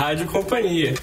Rádio Companhia.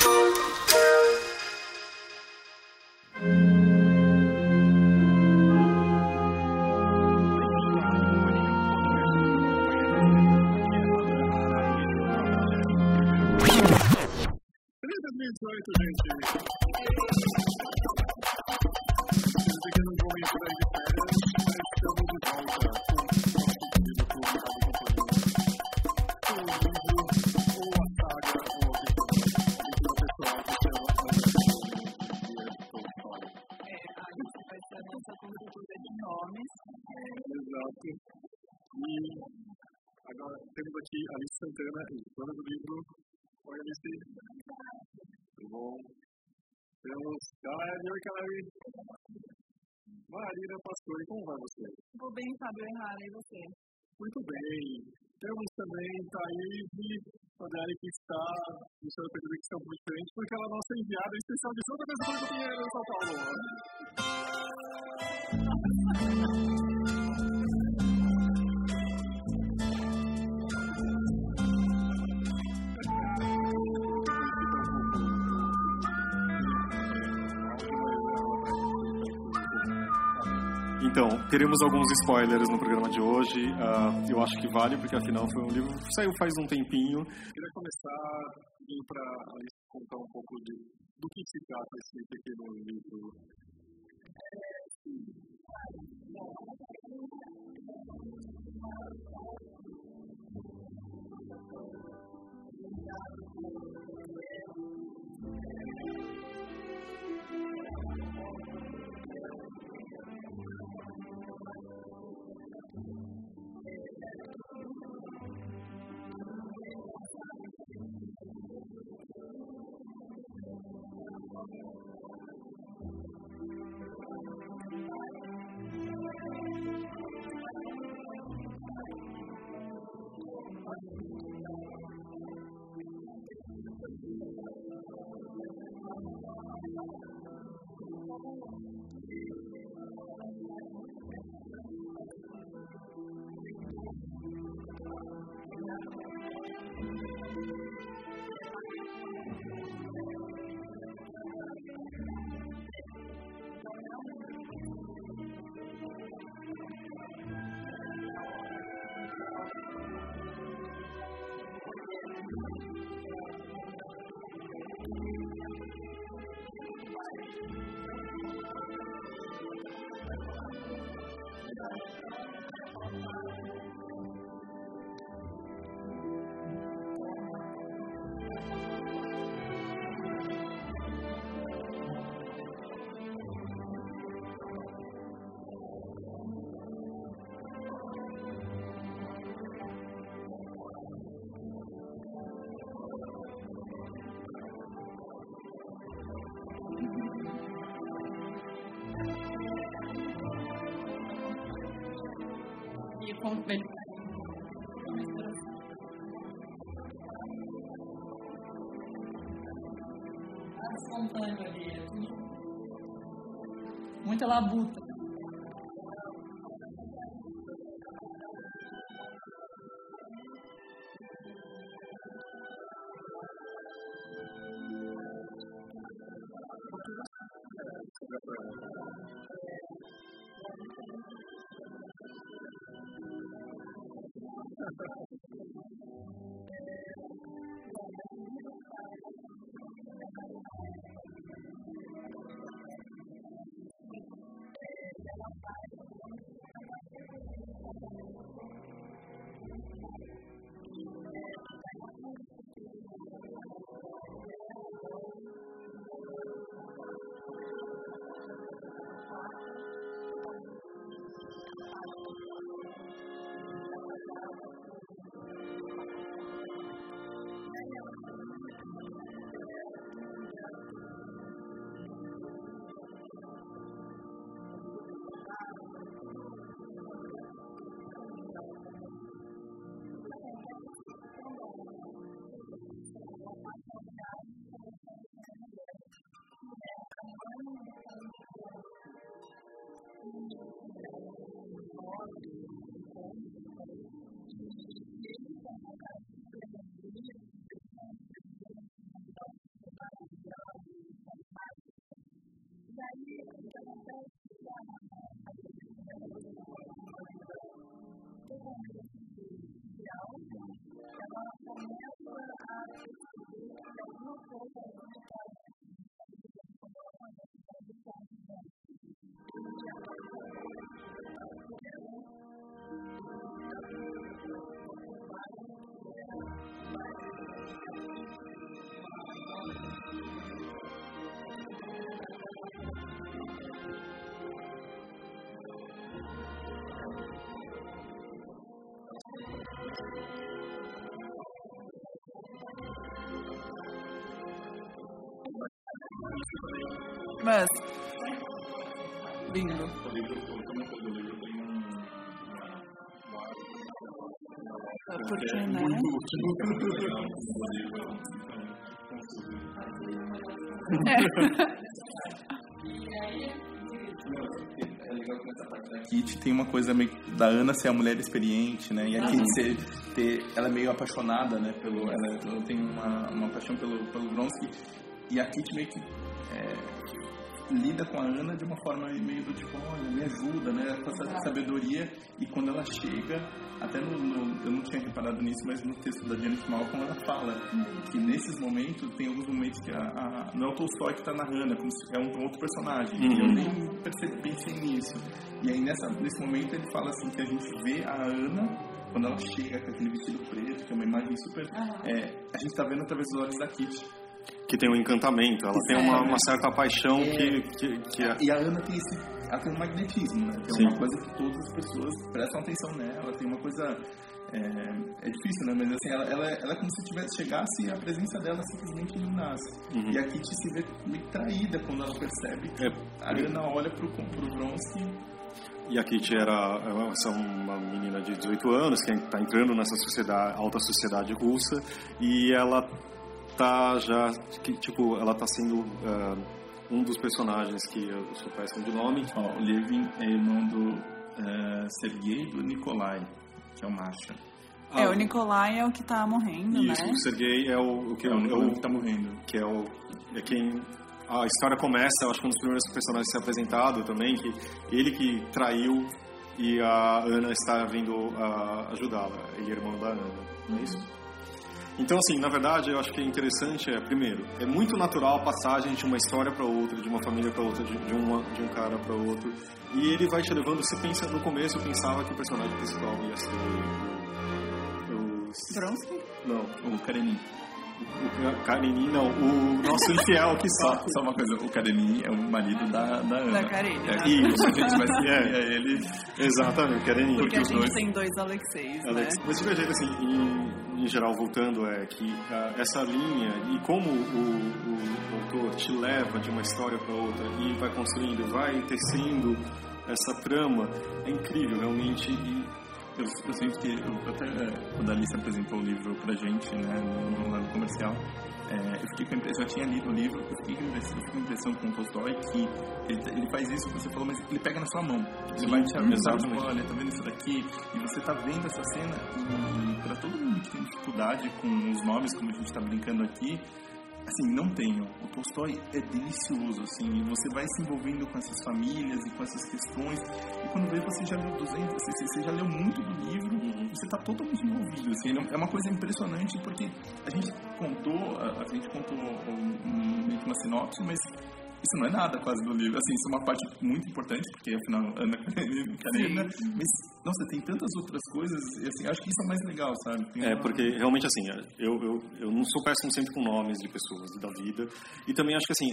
Fábio Errara, e você? Muito bem. Temos também Thaís Fadeli, que está no seu período que está muito diferente, porque ela é nossa enviada especial de Santa Pessoa do Pinheiro, São Paulo. Então, teremos alguns spoilers no programa de hoje. Uh, eu acho que vale, porque afinal foi um livro que saiu faz um tempinho. Queria começar para contar um pouco de, do que se trata esse pequeno livro. Ponto muita labuta. Lindo. O livro, como é que o livro tem um. É Porque, é né? muito útil. O livro, É legal que nessa parte da Kit tem uma coisa meio que da Ana ser a mulher experiente, né? E a Kit ser, ter, ela é meio apaixonada, né? Pelo, ela, ela tem uma, uma paixão pelo, pelo Vronsky. E a Kit meio que é, lida com a Ana de uma forma meio do tipo, olha, me ajuda, né? Com essa sabedoria. E quando ela chega, até no, no- eu não tinha reparado nisso, mas no texto da Janet Malcolm ela fala que nesses momentos, tem alguns momentos que a, a, não é o Tolstói que está narrando, é, como se, é um outro personagem. E eu Uhum. nem percebi, pensei nisso. E aí nessa, nesse momento ele fala assim que a gente vê a Ana quando ela chega com aquele vestido preto, que é uma imagem super. é, a gente está vendo através dos olhos da Kitty. Que tem um encantamento, ela tem uma, uma certa paixão É. que, que, que é. E a Ana tem esse. Ela tem um magnetismo, né? Tem Sim. uma coisa que todas as pessoas prestam atenção nela, tem uma coisa. É, é difícil, né? Mas assim, ela, ela, ela é como se tivesse, chegasse e a presença dela simplesmente iluminasse. Uhum. E a Kitty se vê meio traída quando ela percebe É, a Ana olha pro, pro Vronsky E a Kitty era é essa é uma menina de 18 anos que está entrando nessa sociedade, alta sociedade russa e ela tá já que, tipo ela tá sendo ah, um dos personagens que eu sou péssimo de nome. Ó, o Levin é irmão do é, Sergei e do Nikolai, que é o Masha. É, Ah, o Nikolai é o que tá morrendo, Isso, né? o Sergei é o, o que É o Nikolai é que tá morrendo. que é o é quem a história começa, eu acho que um dos primeiros personagens a ser apresentado também, que ele que traiu e a Ana está vindo a ajudá-la, ele é irmão da Ana, não é isso? Então, assim, na verdade, eu acho que é interessante, é, primeiro, é muito natural a passagem de uma história para outra, de uma família para outra, de, de, uma, de um cara para outro, e ele vai te levando, você pensa, no começo eu pensava que o personagem principal ia ser o... Vronsky? não, O Karenin. O Karenin, não, o nosso infiel que Só, sabe. só uma coisa, o Karenin é o marido da, da Ana. Da Karine, É, né? Isso, a gente vai seguir É. é. ele. Exatamente, Karenin. Porque a os gente dois- tem dois Alexeis, né? Alex, mas de qualquer jeito, assim, em, em geral, voltando, é que ah, essa linha e como o, o autor te leva de uma história para outra e vai construindo, vai tecendo essa trama, é incrível, realmente. E, Eu, eu sinto que, eu, até é, quando a Alice apresentou o livro pra gente, né, no, no lado comercial, é, eu fiquei com a impressão, eu tinha lido o livro, eu fiquei com a impressão, com a impressão com o Tolstói que ele, ele faz isso que você falou, mas ele pega na sua mão. Ele Sim, vai te avisar, tipo, olha, tá vendo isso daqui? E você tá vendo essa cena, e pra todo mundo que tem dificuldade com os nomes, como a gente tá brincando aqui, assim, não tenham. O Tolstói é delicioso, assim, e você vai se envolvendo com essas famílias e com essas questões, e quando vê você já leu 200, você, você já leu muito do livro, você está totalmente envolvido, assim, é uma coisa impressionante, porque a gente contou, a, a gente contou um, um, uma sinopse, mas isso não é nada quase do livro, assim, isso é uma parte muito importante, porque afinal, Ana Karenina, mas, nossa, tem tantas outras coisas, e assim, acho que isso é o mais legal, sabe? Tem é, uma- porque realmente, assim, eu, eu, eu não sou péssimo sempre com nomes de pessoas da vida, e também acho que, assim,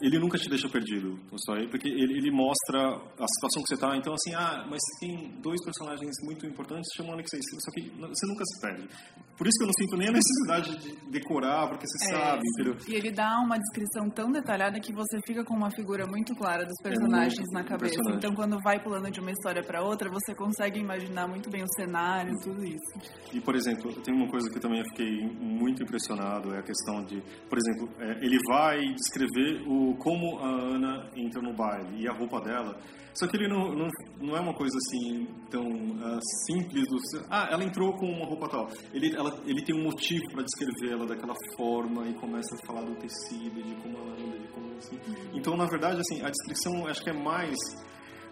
ele nunca te deixa perdido, Tolstói, porque ele, ele mostra a situação que você está, então, assim, ah, mas tem dois personagens muito importantes, chamam Alexei, só que você nunca se perde. Por isso que eu não sinto nem a necessidade de decorar, porque você É, sabe, entendeu? E ele dá uma descrição tão detalhada que você fica com uma figura muito clara dos personagens muito na cabeça. personagem. Então, quando vai pulando de uma história para outra, você consegue imaginar muito bem o cenário, tudo isso. E, por exemplo, tem uma coisa que eu também fiquei muito impressionado, é a questão de, por exemplo, é, ele vai descrever o, como a Ana entra no baile e a roupa dela, só que ele não, não, não é uma coisa assim tão ah, simples, do, ah, ela entrou com uma roupa tal. Ele, ela, ele tem um motivo para descrever ela daquela forma e começa a falar do tecido, de como ela anda, de como assim. Então, na verdade, assim, a descrição acho que é mais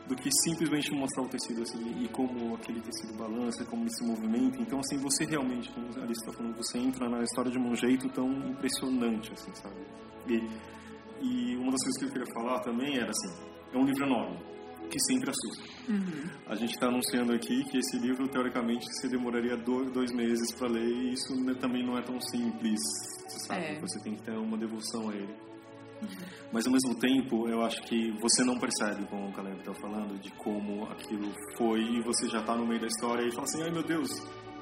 do que simplesmente mostrar o tecido assim e como aquele tecido balança, como ele se movimenta. Então, assim, você realmente, como a Alice está falando, você entra na história de um jeito tão impressionante, assim, sabe? E, e uma das coisas que eu queria falar também era assim, é um livro enorme, que sempre assusta. Uhum. A gente está anunciando aqui que esse livro, teoricamente, você demoraria dois, meses para ler e isso né, também não é tão simples, sabe? É. Você tem que ter uma devoção a ele. Mas ao mesmo tempo, eu acho que você não percebe, como o Caleb está falando, de como aquilo foi e você já está no meio da história e fala assim: ai meu Deus,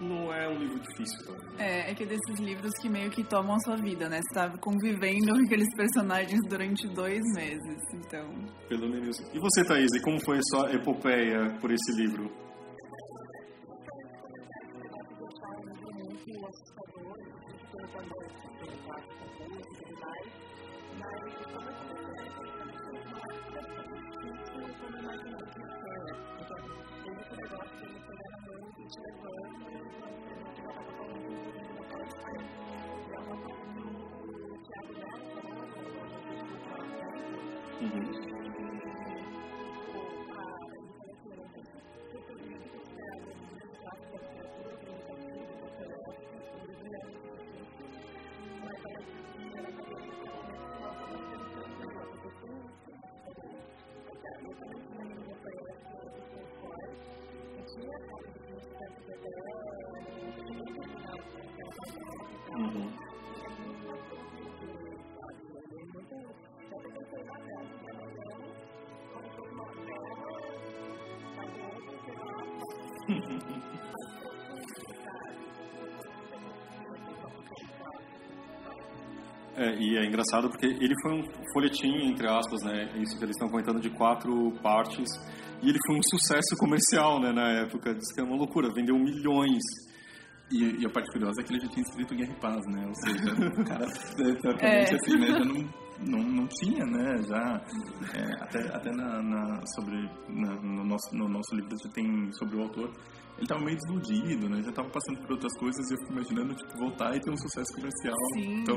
não é um livro difícil. Tá? É, é que desses livros que meio que tomam a sua vida, né? Você tá convivendo com aqueles personagens durante dois meses, então... Pelo menos. E você, Thaís, e como foi a sua epopeia por esse livro? É, e é engraçado porque ele foi um folhetim, entre aspas, né? Isso que eles estão comentando de quatro partes. E ele foi um sucesso comercial, né? Na época. Diz que é uma loucura. Vendeu milhões. E, e a parte curiosa é que ele já tinha escrito Guerra e Paz, né? Ou seja, o cara, teoricamente, É. assim, né? Já não, não, não tinha, né? Já, é, até, até na, na- sobre, na- no, nosso, no nosso livro já tem sobre o autor, ele tava meio desiludido, né? Já tava passando por outras coisas e eu fico imaginando, tipo, voltar e ter um sucesso comercial. Sim. Então,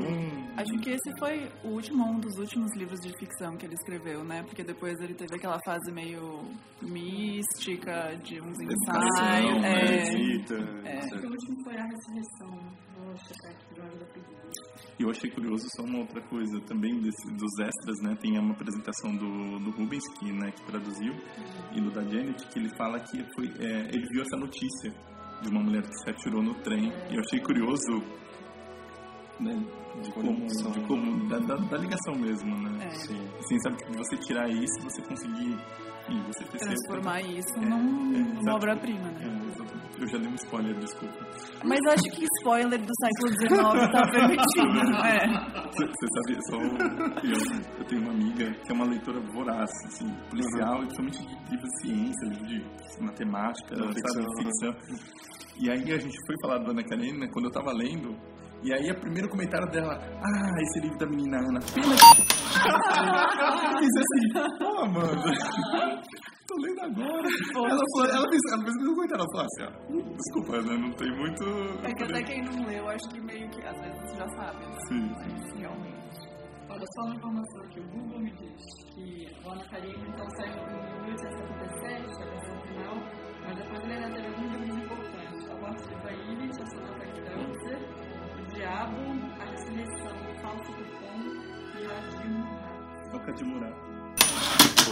Acho que esse foi o último, um dos últimos livros de ficção que ele escreveu, né? Porque depois ele teve aquela fase meio mística, de uns ensaios. né? É. É. Acho que o último foi a ressurreição. E eu achei curioso só uma outra coisa também desse, dos extras, né? Tem uma apresentação do, do Rubens, que, né, que traduziu, e do da Janet, que ele fala que foi, é, ele viu essa notícia de uma mulher que se atirou no trem. E eu achei curioso, né? De Conexão. de como da, da, da ligação mesmo, né? É. Sim. Assim, sabe, que você tirar isso, você conseguir, enfim, você ter transformar isso É, num- é, numa obra-prima, É, né? exatamente. eu já dei um spoiler, desculpa. Mas eu acho que spoiler do século XIX tá permitido, é? Você sabe, só eu, eu tenho uma amiga que é uma leitora voraz, assim, policial, e principalmente de livros de ciência, livro de matemática, Não, sabe, ficção, ficção. E aí a gente foi falar da Ana Karenina quando eu tava lendo, e aí o primeiro comentário dela, ah, esse livro da menina Ana, pena que... eu fiz assim, pô, Amanda, tô lendo agora. Ela, falou, ela, fez, ela fez o mesmo comentário, ela falou assim, ah, desculpa, né, não tem muito... É que até quem não leu, acho que meio que às vezes já sabe. né? Sim. Mas realmente. Olha, só uma informação que o Google me diz que o Ana Karenina então saiu em 1877, a versão final, mas depois ele ainda teve alguns livros importantes. A Morte de Bailey, a Sonata Câncer, O Diabo, A Ressurreição, O Falso Cupom e a Dilma. Toca de Murar.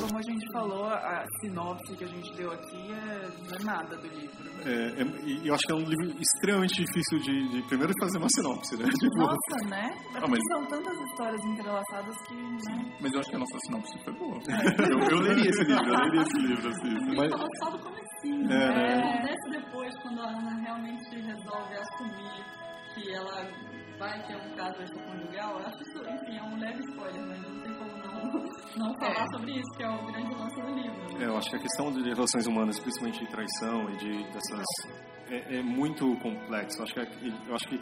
Como a gente falou, a sinopse que a gente deu aqui é, não é nada do livro. É, é- eu acho que é um livro extremamente difícil de, de primeiro de fazer uma sinopse, né? Tipo, Nossa, né? Ah, mas- São tantas histórias entrelaçadas que, né? Mas eu acho que a nossa sinopse foi boa. Eu, eu leria esse livro, eu leria esse livro, assim. Mas- Falou só do comecinho. É, né? né? Acontece depois, quando a Ana realmente resolve assumir que ela vai ter um caso extraconjugal. Eu acho isso, enfim, é um leve spoiler, mas não tem como não, não falar É. sobre isso, que é o grande lance do livro. né? É, eu acho que a questão de relações humanas, principalmente de traição e de dessas é, é muito complexo. Eu acho que eu acho que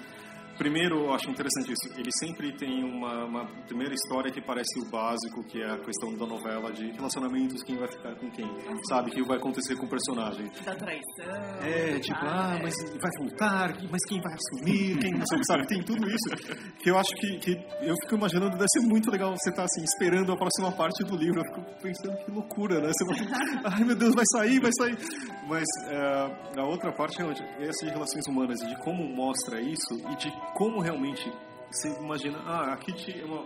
primeiro, eu acho interessante isso. Ele sempre tem uma, uma primeira história que parece o básico, que é a questão da novela de relacionamentos, quem vai ficar com quem, sabe? O que vai acontecer com o personagem. Da traição. É, tipo, tá, ah, né? mas vai voltar, mas quem vai assumir, quem não sabe, sabe? Tem tudo isso. Que eu acho que, que eu fico imaginando, deve ser muito legal você estar assim, esperando a próxima parte do livro. Eu fico pensando que loucura, né? Você vai, ai meu Deus, vai sair, vai sair. Mas é, a outra parte é onde essas relações humanas, de como mostra isso e de como realmente você imagina, ah, a Kitty é uma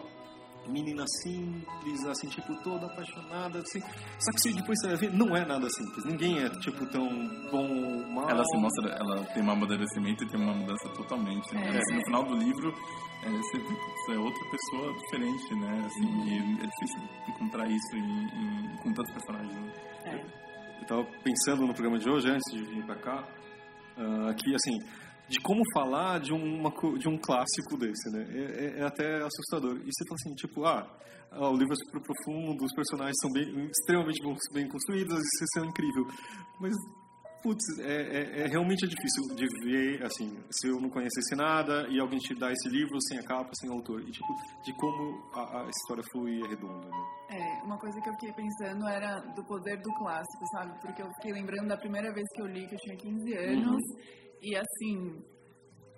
menina simples, assim, tipo, toda apaixonada, assim. Só que você depois você vai ver, não é nada simples. Ninguém é, tipo, tão bom ou mal. Ela se mostra, ela tem um amadurecimento e tem uma mudança totalmente. Né? É. Assim, no final do livro, é, você você é outra pessoa diferente, né? Assim, e é difícil encontrar isso em, em- com tantos personagens. Né? É. Eu tava pensando no programa de hoje, antes de vir pra cá, ah, que, assim, de como falar de, uma, de um clássico desse, né? É, é- é até assustador. E você fala assim, tipo, ah, ah, o livro é super profundo, os personagens são bem, extremamente bem- construídos, isso é incrível. Mas, putz, é, é- é realmente difícil de ver, assim, se eu não conhecesse nada e alguém te dá esse livro sem a capa, sem o autor. E, tipo, de como a, a história flui é redonda, né? É, uma coisa que eu fiquei pensando era do poder do clássico, sabe? Porque eu fiquei lembrando da primeira vez que eu li, que eu tinha 15 anos, e assim,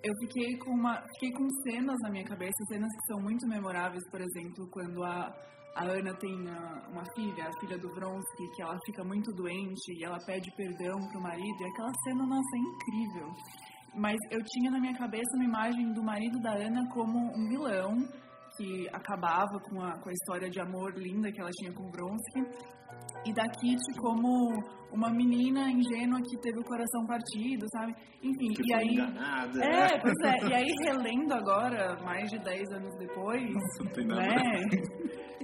eu fiquei com uma, fiquei com cenas na minha cabeça, cenas que são muito memoráveis, por exemplo, quando a, a Ana tem uma filha, a filha do Vronsky, que ela fica muito doente e ela pede perdão pro marido, e aquela cena, nossa, é incrível. Mas eu tinha na minha cabeça uma imagem do marido da Ana como um vilão, que acabava com a, com a história de amor linda que ela tinha com o Vronsky, e da Kitty como uma menina ingênua que teve o coração partido, sabe? Enfim, Que e aí... enganada. É, pois é. E aí, relendo agora, mais de 10 anos depois, não tem nada. né?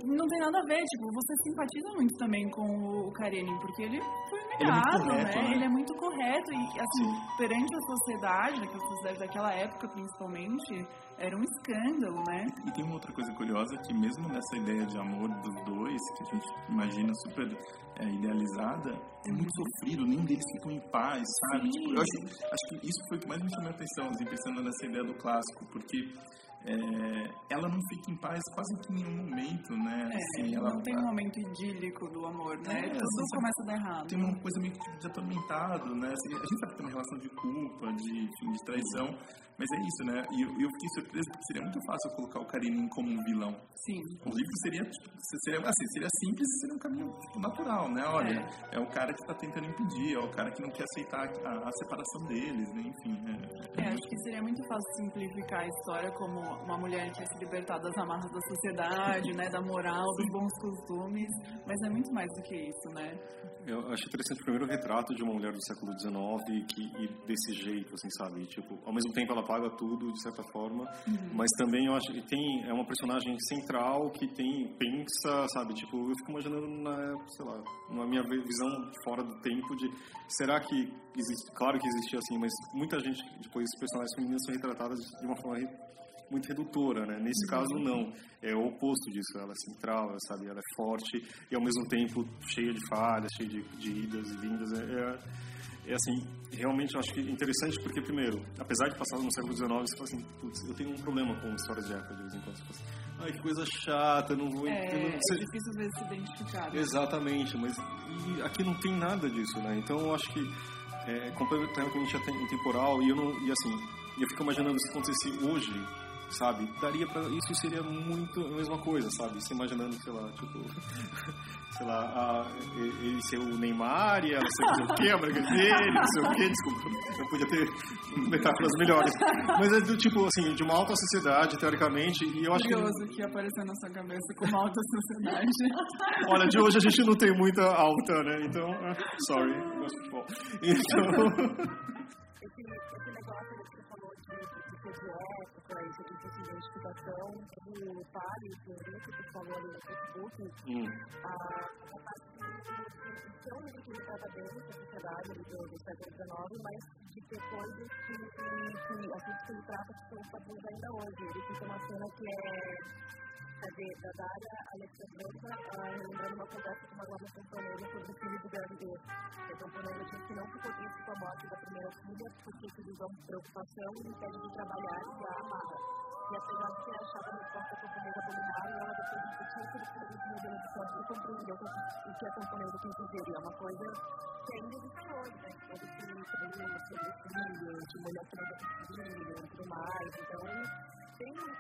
Não tem nada a ver, tipo, você simpatiza muito também com o Karenin, porque ele foi Ele é humilhado, correto, né? né? Ele é muito correto e, assim, perante a sociedade, naquela sociedade daquela época, principalmente, era um escândalo, né? E tem uma outra coisa curiosa que mesmo nessa ideia de amor dos dois, que a gente imagina super é, idealizada, é muito sofrido, nenhum deles ficam em paz, sabe? Tipo, eu acho, acho que isso foi o que mais me chamou a atenção, assim, pensando nessa ideia do clássico, porque é, ela não fica em paz quase que em nenhum momento, né? É, Assim, ela, não tem um momento idílico do amor, né? É, Tudo assim, começa a dar errado. tem uma coisa meio que de atormentado, né? Assim, a gente sabe que tem uma relação de culpa, de, enfim, de traição, mas é isso, né? E eu, eu fiquei surpreso porque seria muito fácil colocar o Karenin como um vilão. Sim. O livro seria, tipo, seria, assim, seria simples, seria um caminho tipo, natural, né? Olha, é. o cara que está tentando impedir, é o cara que não quer aceitar a, a separação deles, né? Enfim, é, É, acho que seria muito fácil simplificar a história como uma mulher que se libertar das amarras da sociedade, né, da moral, dos bons costumes, mas é muito mais do que isso, né? Eu acho interessante o primeiro retrato de uma mulher do século XIX que e desse jeito, assim, sabe? Tipo, ao mesmo tempo ela paga tudo de certa forma, mas também eu acho que tem é uma personagem central que tem pensa, sabe? Tipo, eu fico imaginando na, sei lá, na minha visão fora do tempo de será que existe, claro que existia assim, mas muita gente depois personagens femininas são retratadas de uma forma muito redutora, né? Nesse caso não, é o oposto disso. Ela é central, ela, sabe, ela é forte e ao mesmo tempo cheia de falhas, cheia de, de idas e vindas. É, é, é assim, realmente eu acho que interessante porque primeiro, apesar de passar no século XIX, você fala assim, putz, eu tenho um problema com histórias de época de vez em quando. Você fala assim, ai que coisa chata, não vou, É, não é difícil às vezes se identificar. né? Exatamente, mas e aqui não tem nada disso, né? Então eu acho que é completamente atem- intemporal e eu não e assim, eu fico imaginando se acontecesse hoje, sabe? Daria para isso seria muito a mesma coisa, sabe? Se imaginando, sei lá, tipo, sei lá, a, ele ser o Neymar e ela ser o quê, a briga dele, não sei o quê, desculpa, eu podia ter metáforas melhores. Mas é do tipo assim, de uma alta sociedade, teoricamente, e eu acho que Curioso que apareceu na sua cabeça como alta sociedade. Olha, de hoje a gente não tem muita alta, né? Então, ah, sorry, gosto de futebol. Então, esse, esse negócio que você falou de, de ser de época e de identificação do Paris, do grupo que falou ali no Facebook, hum, a, a livro que trata bem da sociedade do, do século XIX, mas de ter coisas que, que, que assuntos que ele trata que são tabus ainda hoje. Ele fica uma cena que é? Da Dária Alexandrova, lembrando uma conversa com uma nova camponesa sobre o filho do gravidez. A camponesa disse que não ficou triste com a morte da primeira filha, porque de preocupação e impede de trabalhar e a. E apesar de ter achado a resposta camponesa abominável, ela depois de discutir sobre o modelo de sorte e compreendeu o que a camponesa quis dizer. E é uma coisa que ainda existe hoje, né? Todo esse treino sobre filho, de mulher que não dá filho e tudo mais. Então, tem uma.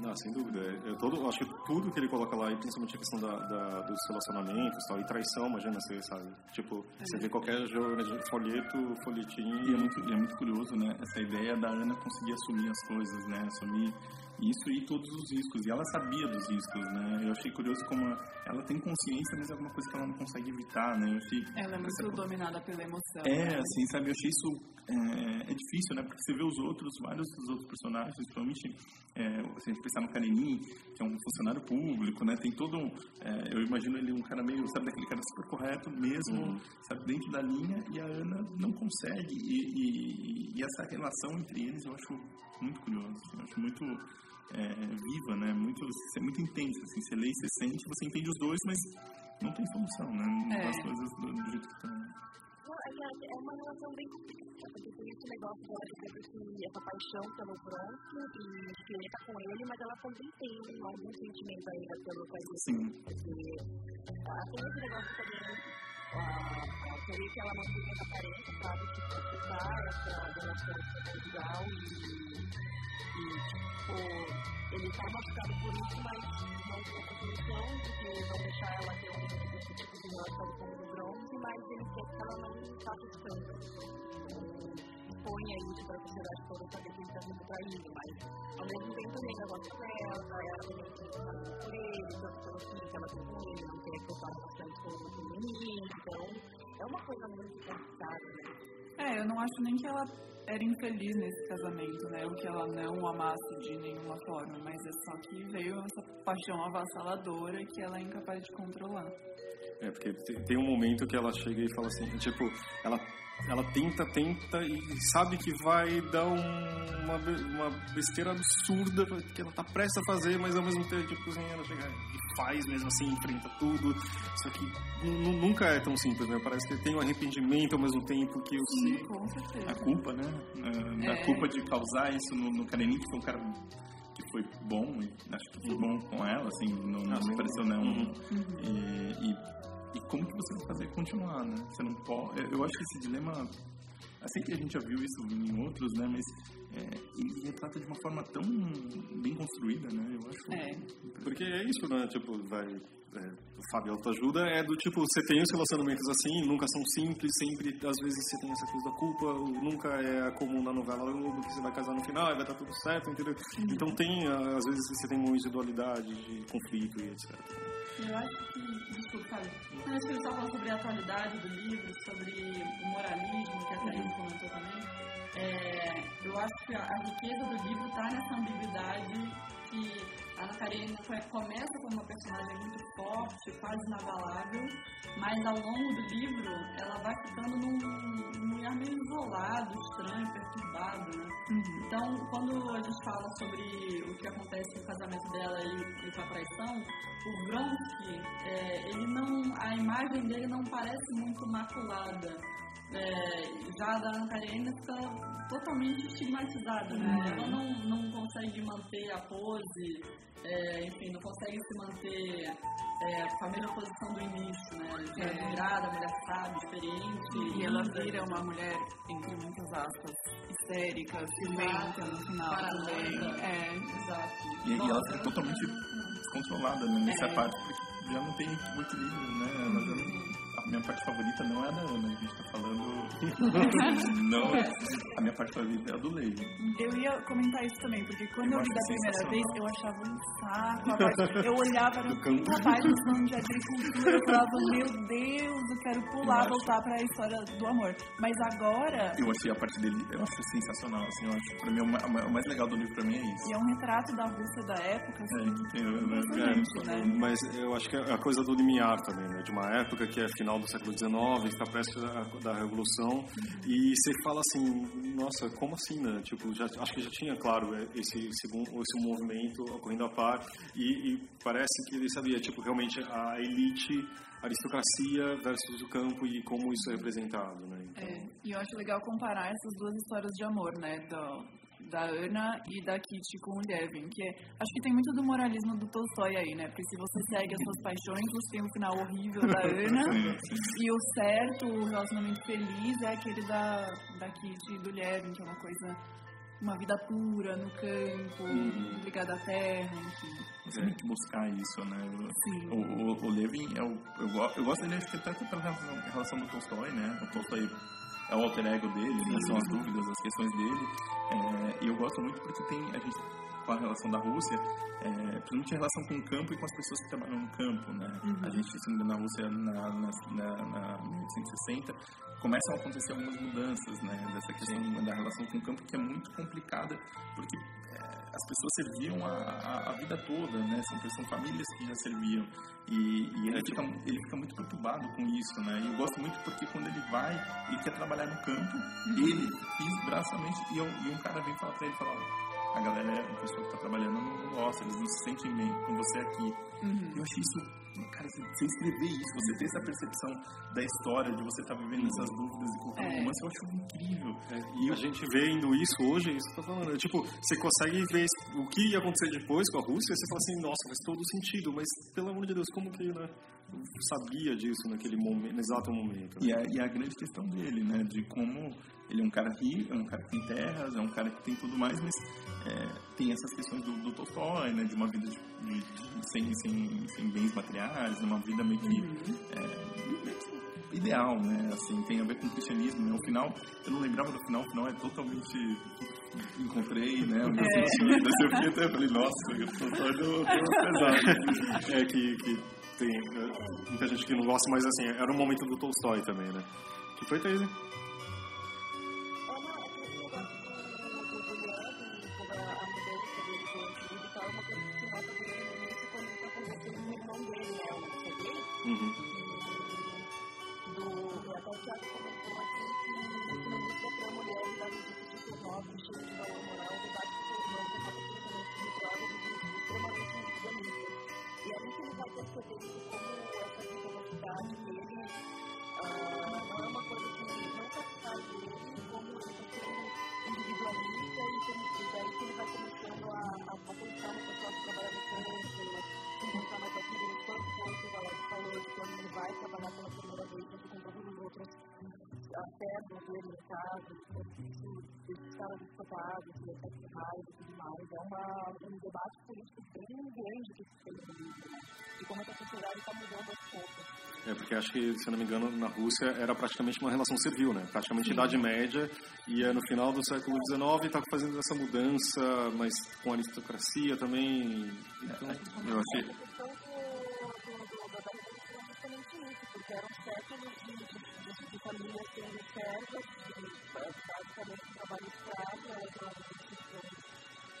Não, sem dúvida. Eu todo, acho que tudo que ele coloca lá, e principalmente a questão da, da, dos relacionamentos tal, e traição, imagina você, sabe? Tipo, você vê qualquer jogo de folheto, folhetim. E é, muito, e é muito curioso, né? Essa ideia da Ana conseguir assumir as coisas, né? Assumir isso e todos os riscos. E ela sabia dos riscos, né? Eu achei curioso como ela tem consciência, mas é alguma coisa que ela não consegue evitar, né? Eu achei, Ela é muito dominada pela emoção. é, né? assim, sabe, eu achei isso é, é difícil, né? Porque você vê os outros, vários dos outros personagens, principalmente é, se a gente pensar no Karenin, que é um funcionário público, né? Tem todo um, é, eu imagino ele um cara meio, sabe, daquele cara super correto mesmo, sabe, dentro da linha, e a Ana não consegue. E, e- e essa relação entre eles eu acho muito curioso, assim, eu acho muito é, viva, né? Muito, é muito intensa, assim, você lê e você sente, você entende os dois, mas não tem solução, né? Não É. as coisas do, do jeito que estão. Não, é, é uma relação bem complicada, porque tem esse negócio dela de ter essa paixão pelo Bronco e de querer estar com ele, mas ela também tem algum sentimento ainda pelo Caio. Sim. Porque tem esse negócio também, ah, querer que ela mantenha essa aparência, sabe? Tipo, ficar essa relação conjugal e, e, tipo, ele tá machucado por isso, mas não tem a solução de não deixar ela ter um tipo de relação com o bronze, mas ele quer que ela não faça tanto. Ponha isso para a sociedade toda saber que ele está sendo traído, mas ao mesmo tempo ele ainda gosta dela, ela também tem que fazer por ele, tanto pelo filho que ela tem com ele, não quer que eu faça bastante com o então é uma coisa muito complicada, né? É, eu não acho nem que ela era infeliz nesse casamento, né? Ou que ela não amasse de nenhuma forma, mas é só que veio essa paixão avassaladora que ela é incapaz de controlar. É, porque te- tem um momento que ela chega e fala assim, tipo, ela, ela tenta, tenta e sabe que vai dar um- uma, uma besteira absurda que ela tá prestes a fazer, mas ao mesmo tempo, tipo, assim, ela chega e faz mesmo assim, enfrenta tudo. Só que nu- nu- nunca é tão simples, né? Parece que tem um arrependimento ao mesmo tempo que eu Sim, sei. com a culpa, né? A, a É. culpa de causar isso no, no Karenin, que foi um cara que foi bom, e acho que foi bom com ela, assim, não, não Ah, pareceu não. Uhum. E, e, e como que você vai fazer continuar, né? Você não pode. Eu, acho que esse dilema. Sei que a gente já viu isso em outros, né? Mas é, ele retrata de uma forma tão bem construída, né? Eu acho. É. Porque é isso, né? Tipo, vai. É, o Fábio Autoajuda é do tipo, você tem os relacionamentos assim, nunca são simples, sempre, às vezes você tem essa coisa da culpa, nunca é comum na novela Globo que você vai casar no final e vai estar tudo certo, entendeu? Então tem, ah, às vezes você tem uma individualidade de conflito e etc. Eu acho que, desculpa, Fábio, eu acho que ele falando sobre a atualidade do livro, sobre o moralismo, que a Thaís comentou também. É, eu acho que a, riqueza do livro está nessa ambiguidade que a Ana Karenina co- começa como uma personagem muito forte, quase inabalável, mas ao longo do livro ela vai ficando num, num lugar meio isolado, estranho, perturbado, né? Então, quando a gente fala sobre o que acontece no casamento dela e, e com a traição, o Vronsky, é, ele não, a imagem dele não parece muito maculada. É, já a da Ana Karenina fica totalmente estigmatizada, né? Ela não, não consegue manter a pose, é, enfim, não consegue se manter é, com a mesma posição do início, né? De É. admirada, mulher sábia, experiente. E ela linda. vira uma mulher, entre muitas aspas, histérica, ciumenta no final também. É. Exato. E, e ela fica totalmente descontrolada né, nessa É. parte, porque já não tem o equilíbrio, né? Ela já- a minha parte favorita não é a da Ana, a gente tá falando. não, a minha parte favorita é a do Leio. Eu ia comentar isso também, porque quando Eu eu, li acho da primeira vez, eu achava um saco. parte- Eu olhava, tanta página de agricultura, eu falava, meu Deus, eu quero pular, Eu acho- voltar pra história do amor. Mas agora, Eu achei a parte dele, eu acho sensacional, assim, eu acho, pra mim, o ma- o mais legal do livro pra mim é isso. e é um retrato da Rússia da época, É, assim, eu- eu- impressionante, né? Mas eu acho que é a coisa do limiar também, né? De uma época que é final do século XIX, está perto da, Revolução, e você fala assim, nossa, como assim, né? Tipo, já, acho que já tinha, claro, esse, esse, esse movimento ocorrendo a par, e, e parece que ele sabia, tipo, realmente a elite aristocracia versus o campo e como isso é representado, né? Então... É, e eu acho legal comparar essas duas histórias de amor, né? Do, da Ana e da Kitty com o Levin, que é, acho que tem muito do moralismo do Tolstói aí, né? Porque se você segue as suas paixões, você tem um final horrível da Ana, e o certo, o relacionamento feliz é aquele da, da Kitty e do Levin, que é uma coisa uma vida pura no campo, uhum. ligada à terra, enfim. Você tem que buscar isso, né? Sim. O, o, o Levin, é o, eu, eu gosto dele, acho que tanto pela relação, relação do Tolstói, né? O Tolstói é o alter ego dele, né? são as dúvidas, as questões dele. É, e eu gosto muito porque tem a gente com a relação da Rússia, é, principalmente a relação com o campo e com as pessoas que trabalham no campo, né? Uhum. A gente, se não na Rússia, na, na, na, na 1860, começam a acontecer algumas mudanças, né? Dessa questão da relação com o campo, que é muito complicada, porque as pessoas serviam a, a, a, vida toda, né? São, são famílias que já serviam. E, e ele, fica, ele fica muito preocupado com isso, né? E eu gosto muito porque quando ele vai e quer trabalhar no campo, uhum. ele diz braçamente, e, eu, e um cara vem falar pra ele, fala, a galera, a pessoa que está trabalhando não gosta, eles não se sentem bem com você aqui. Uhum. Eu achei isso cara, você escrever isso, você ter essa percepção da história, de você estar tá vivendo essas dúvidas e colocando é. romance, eu acho incrível. É, e a gente vendo isso hoje, é isso que eu tô falando. É, tipo, você consegue ver o que ia acontecer depois com a Rússia, e você fala assim, nossa, faz todo sentido, mas pelo amor de Deus, como que, né? sabia disso naquele momento, no exato momento. Né? E, a, e a grande questão dele, né, de como ele é um cara rico, é um cara que tem terras, é um cara que tem tudo mais, mas é, tem essas questões do, do Tolstói, né, de uma vida de, de, de, sem, sem, sem bens materiais, uma vida meio que uhum. é, ideal, né, assim, tem a ver com o cristianismo, né, o final, eu não lembrava do final, o final é totalmente encontrei, né? Eu é. fiquei até falei, nossa, eu tô todo pesado. É que, que tem é, muita gente que não gosta, mas assim, era um momento do Tolstói também, né? Que foi, Thaís? Afetos dele em casa, esses caras de raiva e tudo mais. É uma, um debate político bem grande que se tem no livro, né? de como essa sociedade está mudando aos poucos. É, porque acho que, se não me engano, na Rússia era praticamente uma relação civil, né? Praticamente Sim. Idade Média, e é no final do século XIX está fazendo essa mudança, mas com aristocracia também. Então, eu achei. Porque eram séculos de, de, de famílias sendo servas, basicamente trabalho escravo,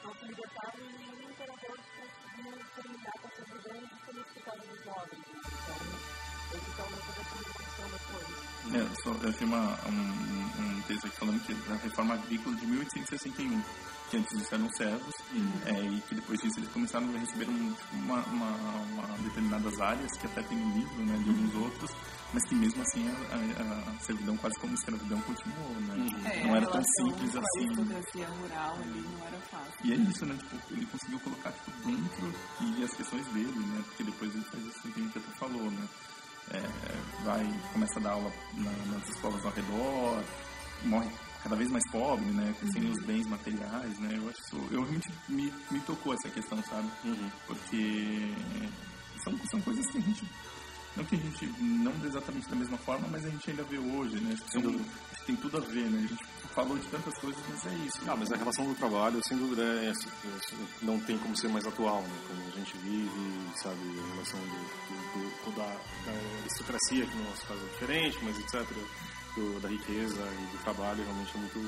não se e nenhum imperador conseguiu terminar com dos nobres. Então, é, eu achei uma, um, um texto aqui falando que da reforma agrícola de 1861, que antes disso eram servos, uhum. é, e que depois disso eles começaram a receber um, uma, uma, uma, determinadas áreas, que até tem no livro, né, de alguns outros, mas que mesmo assim a, a, a servidão, quase como escravidão, continuou, né? Uhum. É, não era tão simples assim. rural ali não era fácil. E é isso, né? Tipo, ele conseguiu colocar tipo, dentro e as questões dele, né? Porque depois ele faz isso que a gente até falou, né? é, vai, começa a dar aula na, nas escolas ao redor, morre cada vez mais pobre, né, sem uhum. os bens materiais, né, eu acho eu realmente me, me tocou essa questão, sabe, uhum. porque são, são coisas que a gente, não que a gente, não exatamente da mesma forma, mas a gente ainda vê hoje, né, acho que, são, acho que tem tudo a ver, né, a gente falou de tantas coisas, mas é isso. Ah, mas a relação do trabalho, sem dúvida, é, é, não tem como ser mais atual, né? Como a gente vive, sabe, a relação do, do, do da, da, aristocracia, que no nosso caso é diferente, mas etc. Do, da riqueza e do trabalho realmente é muito,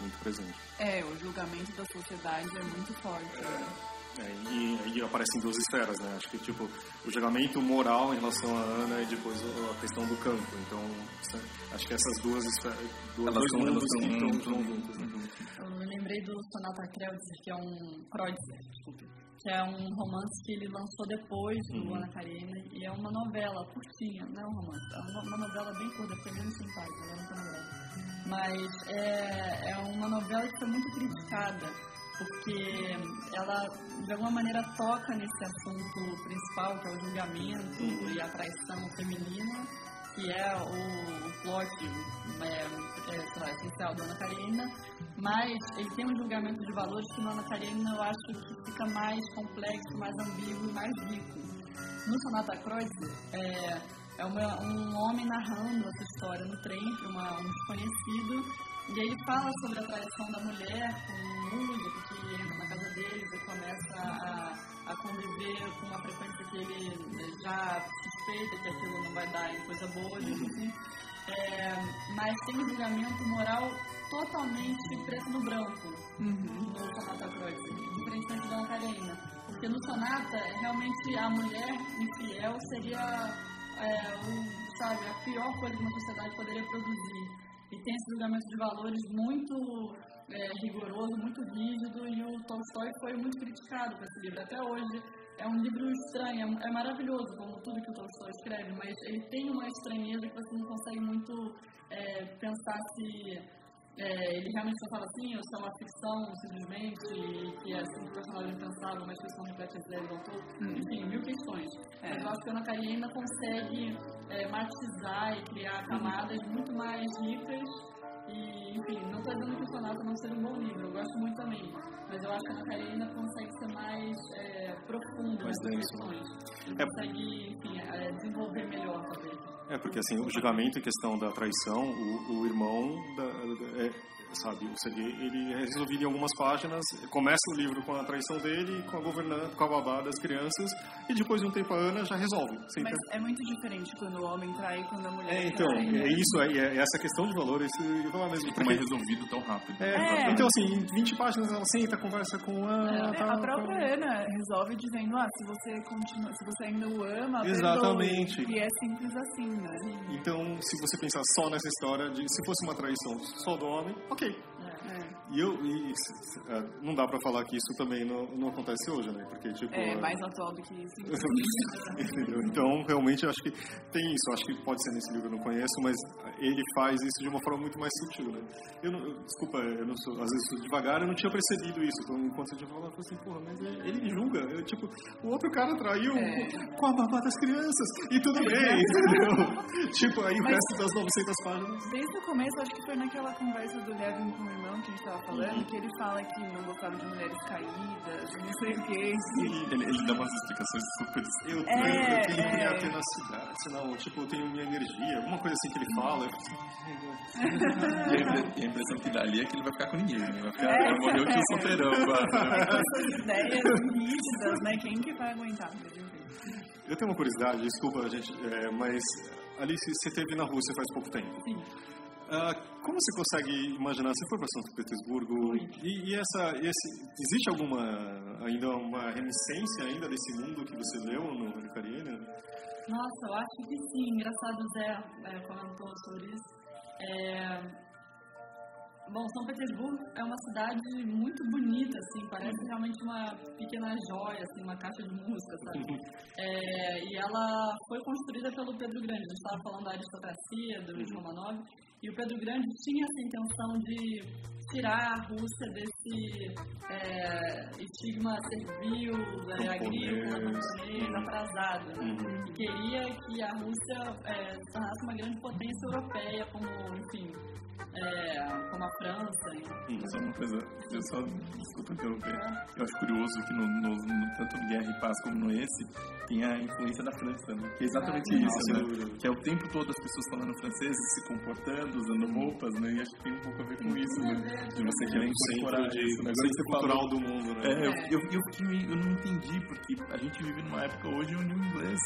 muito presente. É, o julgamento da sociedade é muito forte. É. É, e, e aparecem duas esferas, né? Acho que, tipo, o julgamento moral em relação a Ana e depois a questão do campo. Então, acho que essas duas esferas, duas, dois mundos que estão juntos. né? Eu me lembrei do Sonata Kreutzer, que é um Kreutzer, desculpe, que é um romance que ele lançou depois do Ana Karenina e é uma novela curtinha, não é um romance, é uma, uma novela bem curta, foi menos agora não tô lembrando. Mas é, é uma novela que foi muito criticada, porque ela de alguma maneira toca nesse assunto principal, que é o julgamento e a traição feminina, que é o, o plot é, é, sei lá, essencial da Ana Karenina, mas ele tem um julgamento de valores que na Ana Karenina eu acho que fica mais complexo, mais ambíguo e mais rico. No Sonata Kreutzer, é, é uma- um homem narrando essa história no trem para um desconhecido, e aí ele fala sobre a traição da mulher com um músico começa a, a conviver com uma frequência que ele já suspeita que aquilo não vai dar em coisa boa, digamos assim. É, mas tem um julgamento moral totalmente preto no branco no Sonata Kreutzer, diferentemente da Ana Karenina. Porque no Sonata, realmente, a mulher infiel seria é, o, sabe, a pior coisa que uma sociedade poderia produzir. E tem esse julgamento de valores muito é, rigoroso, muito rígido, e o Tolstói foi muito criticado por esse livro. Até hoje é um livro estranho, é, é maravilhoso, como tudo que o Tolstói escreve, mas ele tem uma estranheza que você não consegue muito é, pensar se é, ele realmente só fala assim, ou se é uma ficção simplesmente, que é assim que o personagem pensava, uma ficção reflete as ideias do autor. Enfim, mil questões. Mas eu acho que a Ana Karenina consegue é, matizar e criar camadas muito mais ricas. E, enfim, não estou dizendo que o Sonata não seja um bom livro, eu gosto muito também. Mas eu acho que a Ana Karenina consegue ser mais é, profunda Mais nas questões. É. consegue, enfim, é, desenvolver melhor talvez. É, porque assim, o julgamento em questão da traição, o, o irmão, da, é, sabe, o Sergei, ele é resolvido em algumas páginas, começa o livro com a traição dele, com a governanta, com a babá das crianças, e depois de um tempo a Ana já resolve. Mas ter- é muito diferente quando o homem trai e quando a mulher É, então, trai. né? é isso, é, é essa questão de valores, eu falar mesmo. Como é Porque, resolvido tão rápido. é, É. Então, assim, em 20 páginas ela senta, conversa com a... É, tá, a própria tá- Ana resolve dizendo, ah, se você continua, se você ainda o ama, perdoe. Exatamente. E é simples assim, né? Então, se você pensar só nessa história de se fosse uma traição só do homem, ok. É, E eu e, é, não dá pra falar que isso também não, não acontece hoje, né? Porque tipo é é- mais atual do que isso. Entendeu? Então, realmente, eu acho que tem isso. Eu acho que pode ser nesse livro, eu não conheço, mas ele faz isso de uma forma muito mais sutil, né? Eu não, eu- desculpa, eu não sou, às vezes sou devagar, eu não tinha percebido isso. Então, enquanto você tinha falado, eu falei assim, porra, mas ele, ele me julga. Eu, tipo, o outro cara traiu É. com a babá das crianças, e tudo bem, entendeu? tipo, aí o Mas- resto das 900 páginas... Desde o começo, acho que foi naquela conversa do Levin com o irmão que a gente tava falando, que ele fala que não gostava de mulheres caídas, não sei o que. Ele, ele dá umas explicações super... Eu, É, eu, tenho é. tenacidade, não, tipo, eu tenho minha energia, alguma coisa assim que ele fala. E a e a impressão que dá ali é que ele vai ficar com ninguém, né? Vai ficar, É. vai morrer o solteirão quase. né? Essas ideias rígidas, né? Quem que vai aguentar? Eu tenho uma curiosidade, desculpa, gente, é, mas Alice, você esteve na Rússia faz pouco tempo. Sim. Ah, como você consegue imaginar, você foi para São Petersburgo e, e essa, esse, existe alguma ainda uma remissência ainda desse mundo que você leu no Karenina? Nossa, eu acho que sim. Engraçado, o Zé é, comentou sobre isso. É, Bom, São Petersburgo é uma cidade muito bonita, assim, parece realmente uma pequena joia, assim, uma caixa de música, sabe? É, e ela foi construída pelo Pedro Grande. A gente estava falando da aristocracia, do Romanov, e o Pedro Grande tinha essa intenção de tirar a Rússia desse é, estigma servil, é, agrícola, Camponês. atrasado. Né? E queria que a Rússia é, se tornasse uma grande potência europeia, como, enfim, é, como a França. enfim. Só uma coisa, eu só, desculpa interromper, eu acho curioso que no, no, no- tanto no Guerra e Paz como no esse, tem a influência da França, né? Que é exatamente Ah, isso, né? Que é o tempo todo as pessoas falando francês, se comportando, usando roupas, né? E acho que tem um pouco a ver com isso, né? De você querer incorporar de, isso, né? Agora você falou- cultural do mundo, né? É, eu, eu, eu, meio- eu não entendi, porque a gente vive numa época hoje onde o inglês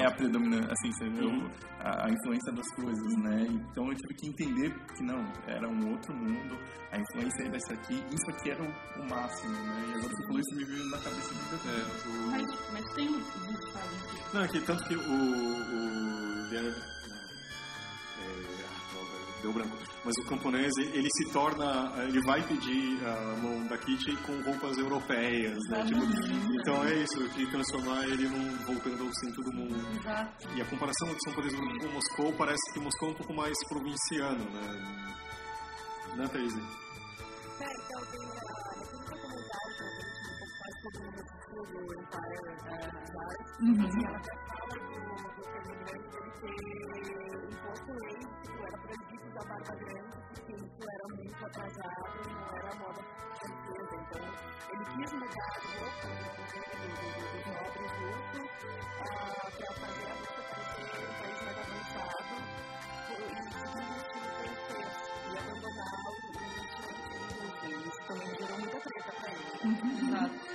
é a predominância, assim, você vê o- a, a influência das coisas, né? Então eu tive que entender que não, era um outro mundo, a influência dessa aqui, isso aqui era o, o máximo, né? E agora você falou isso me veio na cabeça muito É, o- Mas, mas tem um Não, é que tanto que o. o Leandro- é, deu branco. Mas o camponês, ele se torna. Ele vai pedir a mão da Kitty com roupas europeias, né? Tipo, então é isso, de transformar ele num voltando ao centro do mundo. Exato. E a comparação de São Petersburgo com Moscou parece que Moscou é um pouco mais provinciano, né? Né, Thaís? É, então tem a República Comunitária, que é um pouco mais sobre o do Empire uh, e ela até fala do, do Fernando Grande dele ter imposto usar barba grande, porque isso era muito atrasado e não era moda francesa. Então, ele quis mudar a roupa dos nobres russos para fazer a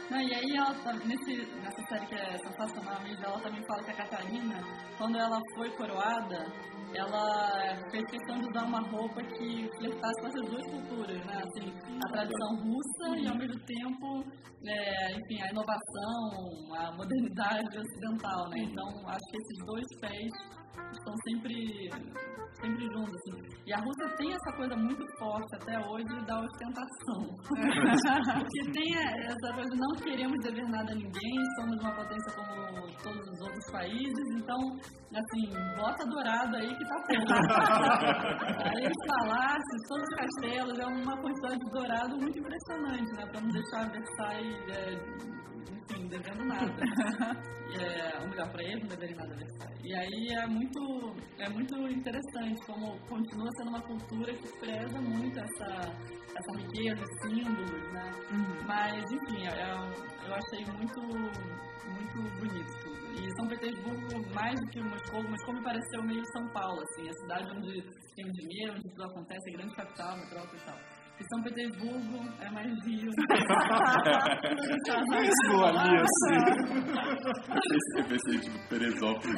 Não, e aí ela nesse, nessa série que é sensacional, a dela também fala que a Catarina, quando ela foi coroada, ela fez questão de usar uma roupa que flertasse com essas duas culturas, né? Assim, a tradição russa e ao mesmo tempo, é, enfim, a inovação, a modernidade ocidental, né? Então acho que esses dois pés estão sempre, sempre juntos, assim. E a Rússia tem essa coisa muito forte até hoje da ostentação. Porque tem essa coisa não queremos dever nada a ninguém, somos uma potência como todos os outros países, então, assim, bota dourado aí que tá bom. aí os palácios, todos os castelos, é uma quantidade de dourado muito impressionante, né? Pra não deixar Versailles, é, enfim, devendo nada. É, ou melhor, para eles não deverem nada a. E aí é muito, é muito interessante como continua sendo uma cultura que preza muito essa, essa riqueza, símbolos, né? Mas, enfim, é, eu achei muito, muito bonito tudo. E São Petersburgo, mais do que Moscou, Moscou me pareceu meio São Paulo, assim, a cidade onde tem o dinheiro, onde tudo acontece, grande capital, metrópole e tal. E São Petersburgo é mais Rio. Isso ali, assim. Esse referente do Teresópolis.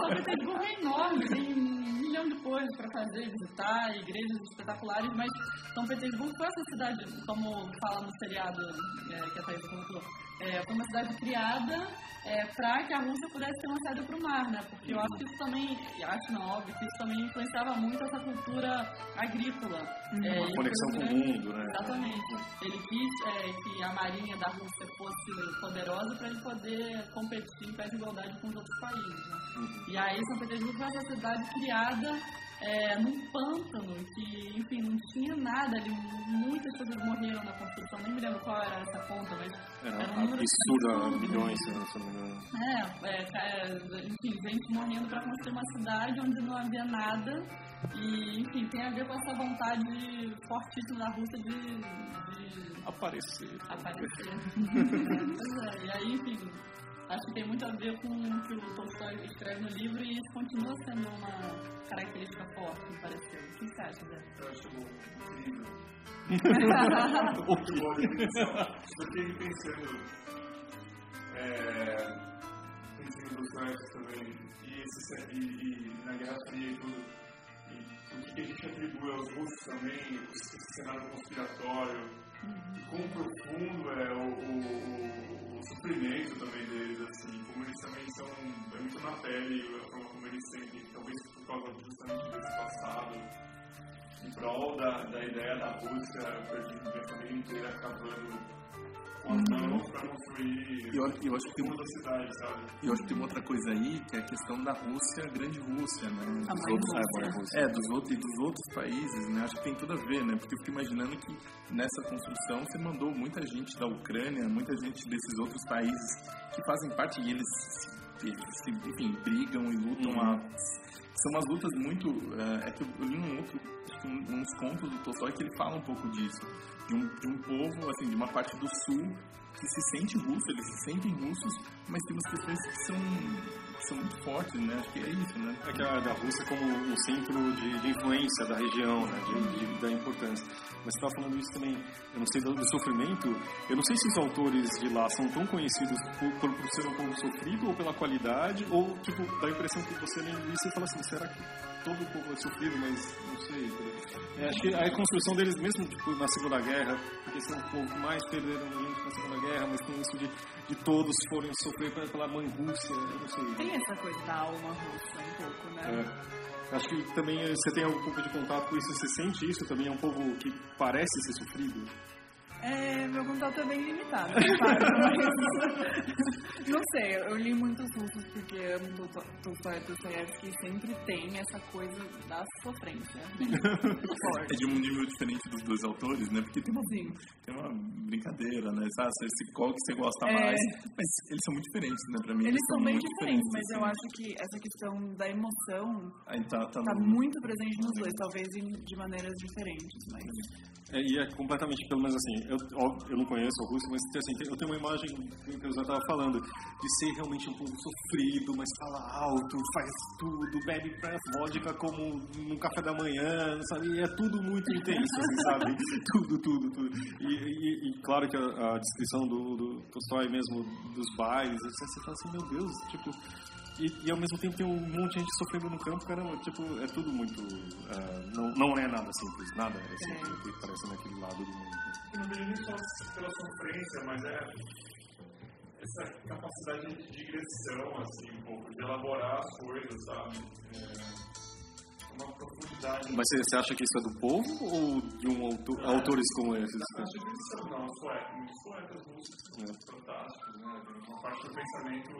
São Petersburgo é enorme, tem milhão de coisas para fazer, visitar, igrejas espetaculares, mas São Petersburgo foi essa cidade, como fala no seriado é, que a Thaís comentou, é, foi uma cidade criada é, para que a Rússia pudesse ter uma saída para o mar, né? Porque eu acho que isso também, acho não, óbvio, que isso também influenciava muito essa cultura agrícola. É, Uma conexão com o mundo, né? Exatamente. Ele quis é, que a marinha da Rússia fosse poderosa para ele poder competir em pé de igualdade com os outros países. Né? E aí São Petersburgo foi essa cidade criada é, num pântano que, enfim, não tinha nada ali. Muitas pessoas morreram na construção. Nem me lembro qual era essa conta, mas Era era um número absurda, absurdo. milhões, se não me engano. É, é, é, enfim, gente morrendo para construir uma cidade onde não havia nada. E, enfim, tem a ver com essa vontade fortíssima da Rússia de, de Aparecer. aparecer. É, é, e aí, enfim, acho que tem muito a ver com o que o Tolstói escreve no livro e isso continua sendo uma característica forte, me pareceu. O que você acha, Zé? Eu acho incrível. Muito pensar. Eu fiquei pensando, é, pensando nos versos também, e, esse, e, e na Guerra Fria e tudo, e o que a gente atribui aos russos também, esse cenário conspiratório, quão profundo é o, o, o, sofrimento também deles, assim, como eles também são, é muito na pele, a forma como eles sentem, talvez por causa justamente desse passado em prol da, da ideia da Rússia, perdido a família inteira acabando construir E eu, eu acho que tem uma uma, da cidade, sabe? eu acho que tem outra coisa aí, que é a questão da Rússia, grande Rússia, né? A Dos outros, Rússia. é, dos outros, e dos outros países, né? Acho que tem tudo a ver, né? Porque eu fico imaginando que nessa construção você mandou muita gente da Ucrânia, muita gente desses outros países que fazem parte e eles, se- enfim, brigam e lutam a são umas lutas muito. eh, é que eu li um outro, um- uns contos do Tolstói que ele fala um pouco disso. De um, de um povo, assim, de uma parte do sul que se sente russo, eles se sentem russos, mas tem umas questões que são, são muito fortes, né? Acho que é isso, né? É da Rússia como um centro de, de influência da região, né? De, de, da importância. Mas você estava falando isso também, eu não sei do, do, sofrimento, eu não sei se os autores de lá são tão conhecidos por, por, por ser um povo sofrido ou pela qualidade, ou, tipo, dá a impressão que você lê isso e fala assim, será que todo o povo é sofrido, mas não sei. É, acho que a construção deles, mesmo tipo, na Segunda Guerra, porque são o povo mais perderam gente na Segunda Guerra, mas tem isso de, de todos forem sofrer pela mãe russa, eu não sei. Tem essa coisa da alma russa um pouco, né? É. Acho que também você tem algum pouco de contato com isso, você sente isso também, é um povo que parece ser sofrido. É, meu contato é bem limitado, claro, mas não sei, eu li muitos russos porque amo Tolstói e Dostoiévski e sempre tem essa coisa da sofrência. é de um nível diferente dos dois autores, né? Porque tem uma, Sim. tem uma brincadeira, né? Sabe, qual que você gosta é... mais? Mas eles são muito diferentes, né? Pra mim, eles, eles são, bem diferentes, diferentes, mas assim. eu acho que essa questão da emoção Aí tá, tá, tá no... muito presente nos dois, talvez de maneiras diferentes, mas... É, e é completamente, pelo menos assim, eu, eu não conheço o russo, mas assim, eu tenho uma imagem que eu já estava falando, de ser realmente um povo sofrido, mas fala alto, faz tudo, bebe vodka como no café da manhã, sabe? E é tudo muito intenso, assim, sabe? tudo, tudo, tudo. E, e, e claro que a, a descrição do, do Tolstói mesmo, dos bailes, você fala assim, meu Deus, tipo e, e, ao mesmo tempo tem um monte de gente sofrendo no campo, caramba, tipo, é tudo muito. Uh, não, não é nada simples, nada é simples é. que parece naquele lado do mundo. Não vejo nem só pela sofrência, mas é essa capacidade de digressão, assim, um pouco, de elaborar as coisas, sabe? É uma profundidade. Mas você, você acha que isso é do povo ou de um autor, é, autores como esses? Não, não, os poetas, muitos poetas russos é. fantásticos, né? Uma parte do pensamento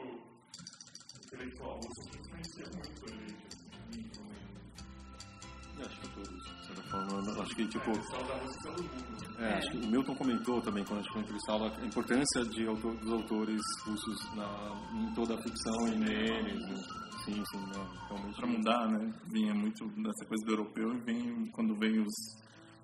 intelectual russo influencia muito a forma. Acho que, tipo. É, é, acho que o Milton comentou também, quando a gente foi a importância de autor, dos autores russos na, em toda a ficção e neles. Né? Sim, sim, né? realmente. Para mudar, né? Vinha muito dessa coisa do europeu e vem, quando vem os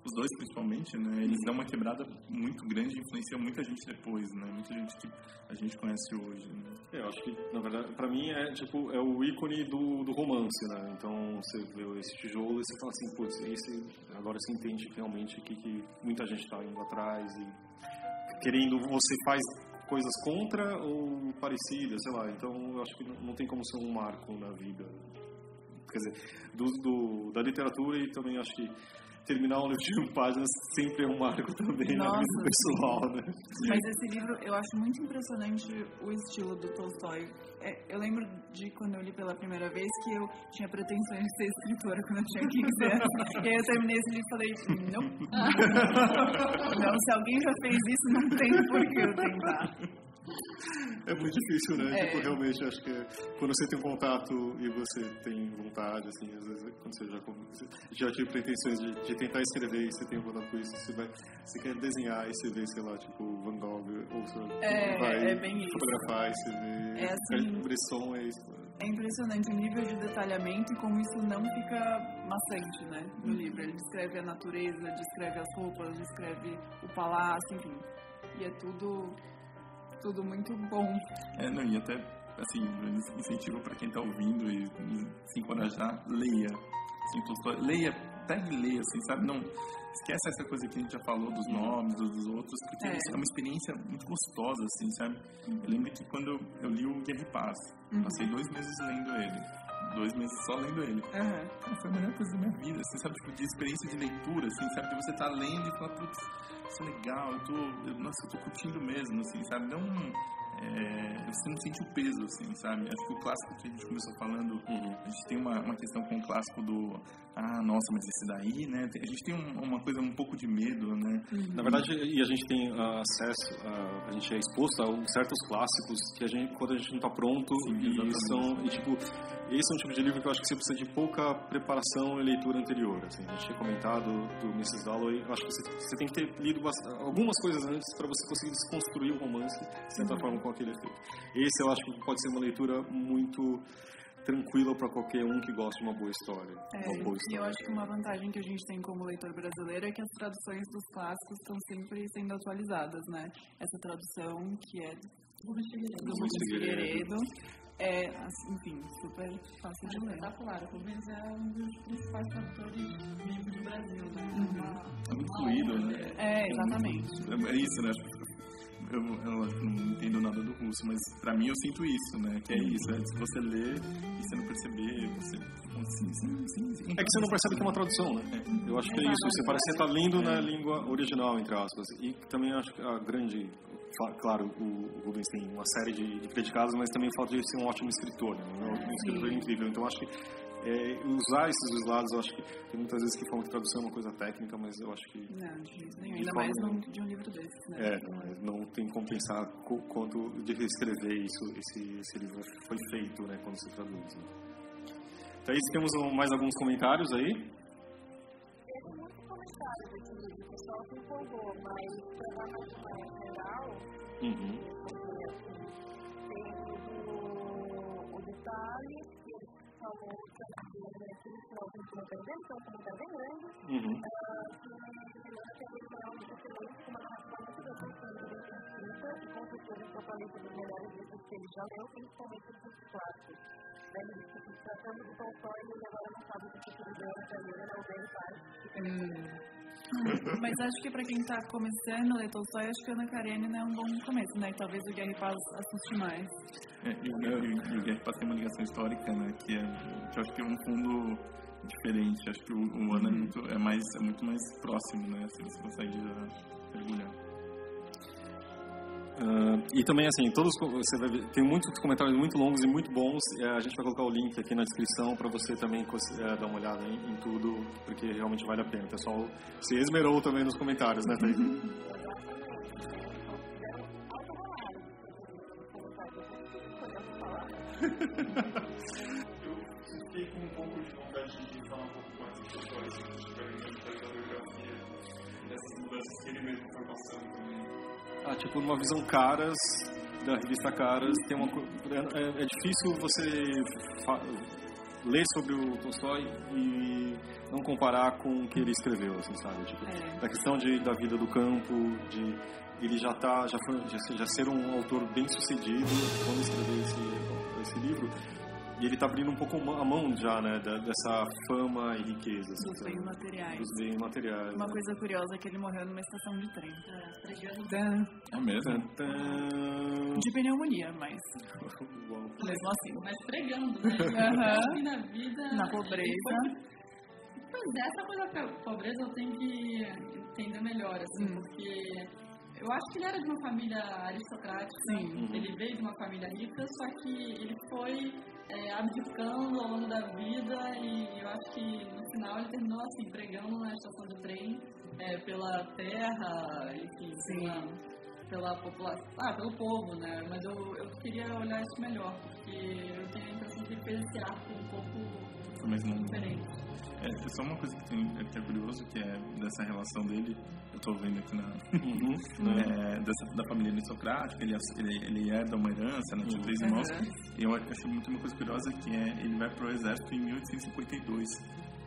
os dois principalmente, né, eles dão uma quebrada muito grande e influenciam muita gente depois, né, muita gente que a gente conhece hoje. Né. É, eu acho que, na verdade, para mim é tipo é o ícone do, do romance, né, então você vê esse tijolo e você fala assim, putz, esse, agora você entende realmente que, que muita gente está indo atrás e querendo, você faz coisas contra ou parecidas, sei lá, então eu acho que não, não tem como ser um marco na vida quer dizer, do, do, da literatura e também acho que terminar um livro de páginas sempre é um marco também Nossa. na vida pessoal, né? Mas esse livro, eu acho muito impressionante o estilo do Tolstói. É, eu lembro de quando eu li pela primeira vez que eu tinha pretensões de ser escritora quando eu tinha 15 anos. e aí eu terminei esse livro e falei, não. não, se alguém já fez isso, não tem por que eu tentar. É muito difícil, né? É. Tipo, realmente, acho que quando você tem um contato e você tem vontade, assim, às vezes quando você já, já tive pretensões de, de, tentar escrever e você tem vontade com isso, você, vai, você quer desenhar e você vê, sei lá, tipo, Van Gogh, ou você é, vai é fotografar e você vê... É assim... Bresson é isso. É impressionante o nível de detalhamento e como isso não fica maçante, né, no livro. Ele descreve a natureza, descreve as roupas, descreve o palácio, enfim. E é tudo tudo muito bom. É, não, e até, assim, incentivo para quem está ouvindo e, se encorajar, leia. Assim, leia, pegue e leia, assim, sabe? Não, esquece essa coisa que a gente já falou dos nomes, dos, dos outros, porque é. é. uma experiência muito gostosa, assim, sabe? Eu lembro que quando eu li o Guerra e Paz, uhum. passei dois meses lendo ele dois meses só lendo ele. Uhum. foi a melhor coisa da minha vida, assim, sabe? Tipo, de experiência de leitura, assim, sabe? De você tá lendo e falar, putz, isso é legal, eu tô, eu, nossa, eu tô curtindo mesmo, assim, sabe? Não, é, você não sente o peso, assim, sabe? Acho que o clássico que a gente começou falando, uhum. a gente tem uma, uma questão com o clássico do, ah, nossa, mas esse daí, né? A gente tem um, uma coisa um pouco de medo, né? Uhum. Na verdade, e a gente tem uh, acesso, uh, a gente é exposto a certos clássicos que a gente, quando a gente não está pronto, Sim, e são, e tipo, esse é um tipo de livro que eu acho que você precisa de pouca preparação e leitura anterior. Assim, a gente tinha comentado do Mrs. Dalloway, eu acho que você, você tem que ter lido algumas coisas antes para você conseguir desconstruir o romance de certa uhum. forma com aquele efeito. Esse eu acho que pode ser uma leitura muito tranquila para qualquer um que gosta de uma boa história. É, uma boa e história. eu acho que uma vantagem que a gente tem como leitor brasileiro é que as traduções dos clássicos estão sempre sendo atualizadas, né? Essa tradução que é do Rubens Figueiredo. É, assim, enfim, super fácil de ler. Espetacular. O Rubens é um dos principais tradutores vivos do Brasil, né? Uma- É muito uma fluido, né? É, exatamente. É, é isso, né? Eu, eu acho que não entendo nada do russo, mas pra mim eu sinto isso, né? Que é isso, é se você lê e você não perceber, você... Sim, sim, sim, sim. É que você não percebe que é uma tradução, né? Eu acho que é isso. Você parece que você está lendo na língua original, entre aspas. E também acho que a grande... Claro, o Rubens tem uma série de, de predicados, mas também o fato de ele ser um ótimo escritor, né? Um escritor incrível. Então, acho que é, usar esses lados, eu acho que tem muitas vezes que falam que tradução é uma coisa técnica, mas eu acho que Não, de jeito nenhum. De Ainda mais de um livro desses, né? É, não, não tem como pensar co- quanto de reescrever isso, esse, esse livro foi feito, né, quando se traduz. Né. Então, aí temos um- mais alguns comentários aí. Teve muitos comentários desse livro, o pessoal se empolgou, mas para dar mais uma geral, Uhum. assim, tem o, o detalhe, que ele falou que que tem então como está bem grande, Uhum. ah, que Juliana tem uma realmente excelente, com uma narrativa muito bem construída, bem escrita, e essa paleta dos melhores livros que ele já leu, principalmente os clássicos. Né, ele disse que tratando do Tolstói, ele agora não sabe o que o futuro não bem faz, Mas acho que pra quem tá começando a ler Tolstói, acho que Ana Karenina é um bom começo, né? E talvez o Guerra e Paz assuste mais. É, e, o- e, e o Guerra Paz tem uma ligação histórica, né? Que, é, que eu acho que é um fundo diferente. Acho que o, o Ana é, muito, é, mais, é muito mais próximo, né? Assim, você consegue já mergulhar. Ah, e também, assim, todos, você vai ver, tem muitos comentários muito longos e muito bons. eh, a gente vai colocar o link aqui na descrição para você também eh, dar uma olhada em, em tudo, porque realmente vale a pena. O pessoal se esmerou também nos comentários, né, Thaís? Fiquei com um pouco de vontade de falar um pouco mais história, se vocês tiverem mais da biografia, dessas mudanças que ele mesmo foi passando também. Ah, tipo, numa visão caras, da revista Caras, tem uma é, é difícil você fa- ler sobre o Tolstói e não comparar com o que ele escreveu, assim, sabe? Tipo, É. da questão de, da vida do campo, de ele já tá, já foi, já, já ser um autor bem sucedido quando escreveu esse, esse livro. E ele tá abrindo um pouco a mão já, né, dessa fama e riqueza. assim, Dos bens materiais. Dos bens materiais. Uma né? coisa curiosa é que ele morreu numa estação de trem. É, É mesmo? Tã, De pneumonia, mas mesmo assim. mas pregando, né? E na vida. Na pobreza. Pois é, essa coisa da pobreza eu tenho que entender melhor, assim, Hum. porque eu acho que ele era de uma família aristocrática. Sim. Uhum. Ele veio de uma família rica, só que ele foi é, abdicando ao longo da vida e eu acho que no final ele terminou assim, pregando na estação de trem é, pela terra, enfim, pela, pela população, ah, pelo povo, né? Mas eu, eu queria olhar isso melhor, porque eu tenho a impressão que ele fez esse arco um pouco Mas não, diferente. É, é só uma coisa que, tem, que é curioso, que é dessa relação dele, eu tô vendo aqui na... Uhum. é, dessa, da família aristocrática, ele, ele, ele herda uma herança, né, tinha três irmãos, e eu achei muito uma coisa curiosa que é, ele vai pro exército em 1852,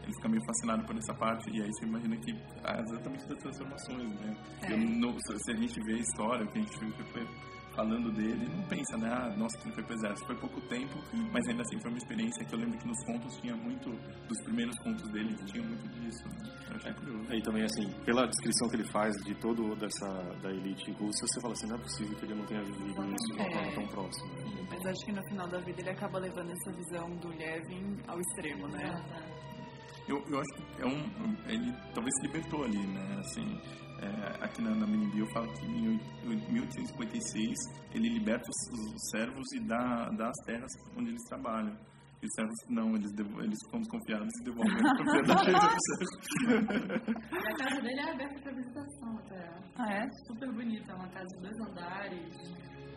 ele fica meio fascinado por essa parte, e aí você imagina que há exatamente das transformações, né, É. Eu não- se a gente vê a história, o que a gente que foi falando dele, não pensa, né, ah, nossa, que ele foi pro exército, foi pouco tempo, mas ainda assim foi uma experiência que eu lembro que nos contos tinha muito, dos primeiros contos dele, tinha muito disso, né, eu achei curioso. Aí também, assim, pela descrição que ele faz de todo dessa da elite russa, você fala assim, não é possível que ele não tenha vivido isso de uma É. forma tão próxima. Mas acho que no final da vida ele acaba levando essa visão do Levin ao extremo, né? Eu, eu acho que é um, ele talvez se libertou ali, né? Assim, é, aqui na, na mini bio fala que em oit- 1856 ele liberta os, os servos e dá, dá as terras onde eles trabalham. E os servos não, eles, devo, eles ficam desconfiados e devolvem a propriedade. E a casa dele é aberta para visitação até. Ah, é? Super bonita, é uma casa de dois andares.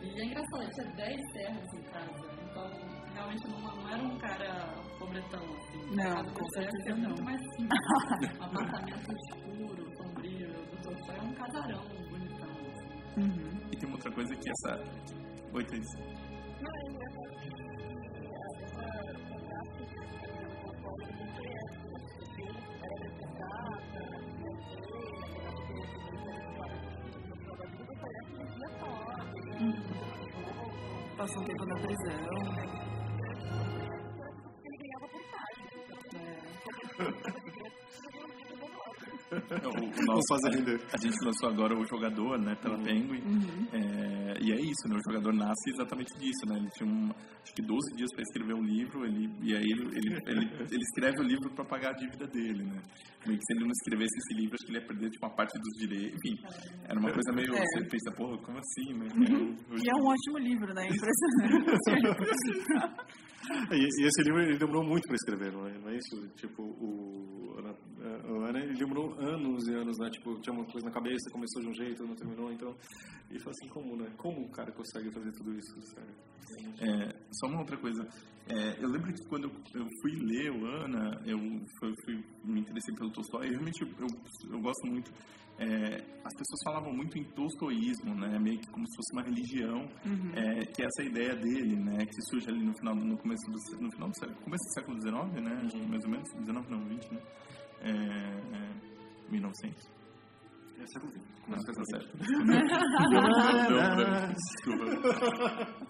E é engraçado, ele tinha 10 servos em casa. Então, realmente não, não era um cara pobretão, assim. Não, com certeza não. muito mais simples. um apartamento escuro, sombrio. O Tolstói é um casarão bonitão. Uhum. E tem outra coisa que essa. Oi, Cris. Não, Passou um tempo na prisão. É. É. O, o Vamos nosso, fazer render. a gente lançou agora o jogador, né, pela Penguin. Uhum. É, e é isso, né? O jogador nasce exatamente disso, né? Ele tinha um, acho que 12 dias para escrever um livro, ele, e aí ele, ele, ele, ele escreve o livro para pagar a dívida dele, né? Meio que se ele não escrevesse esse livro, acho que ele ia perder tipo, uma parte dos direitos. Enfim, era uma coisa meio. É. Você pensa, porra, como assim, né? E é um ótimo livro, né? Impressionante. E, e esse livro ele demorou muito para escrever, não é, não é isso? Tipo, o Ana, o Ana ele demorou anos e anos, né? Tipo, tinha uma coisa na cabeça, começou de um jeito, não terminou, então. E foi assim, como, né? Como o cara consegue fazer tudo isso, sério? É, só uma outra coisa. É, eu lembro que quando eu, eu fui ler o Ana, eu fui, fui- me interessei pelo Tolstói. E realmente eu, eu, eu gosto muito. É, as pessoas falavam muito em tolstoísmo, né? Meio que como se fosse uma religião, é, que é essa ideia dele, né? Que surge ali no final, no começo do, no final do século, começo do século XIX, né? Acho que mais ou menos, 19 não, 20, né? É, é, 1900. É século XX. Não, tá certo. Não, Desculpa.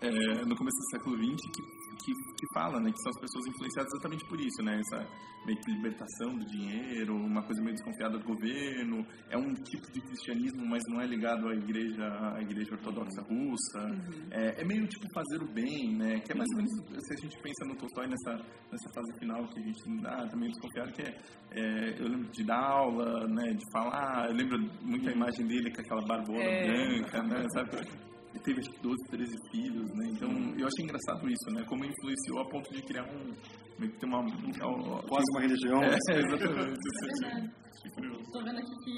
É, no começo do século XX que, que, que fala, né, que são as pessoas influenciadas exatamente por isso, né, essa meio que libertação do dinheiro, uma coisa meio desconfiada do governo, é um tipo de cristianismo, mas não é ligado à igreja, à igreja ortodoxa russa, é, é meio tipo fazer o bem, né, que é mais ou menos, se a gente pensa no Tolstói nessa, nessa fase final que a gente ah, tá meio desconfiado, que é, é, eu lembro de dar aula, né, de falar, eu lembro muito a imagem dele com aquela barbona É. branca, né, sabe, ele teve acho que 12, 13 filhos, né? Então eu achei engraçado isso, né? Como influenciou a ponto de criar um. meio que ter uma. Quase uma religião. É, exatamente. Estou vendo aqui que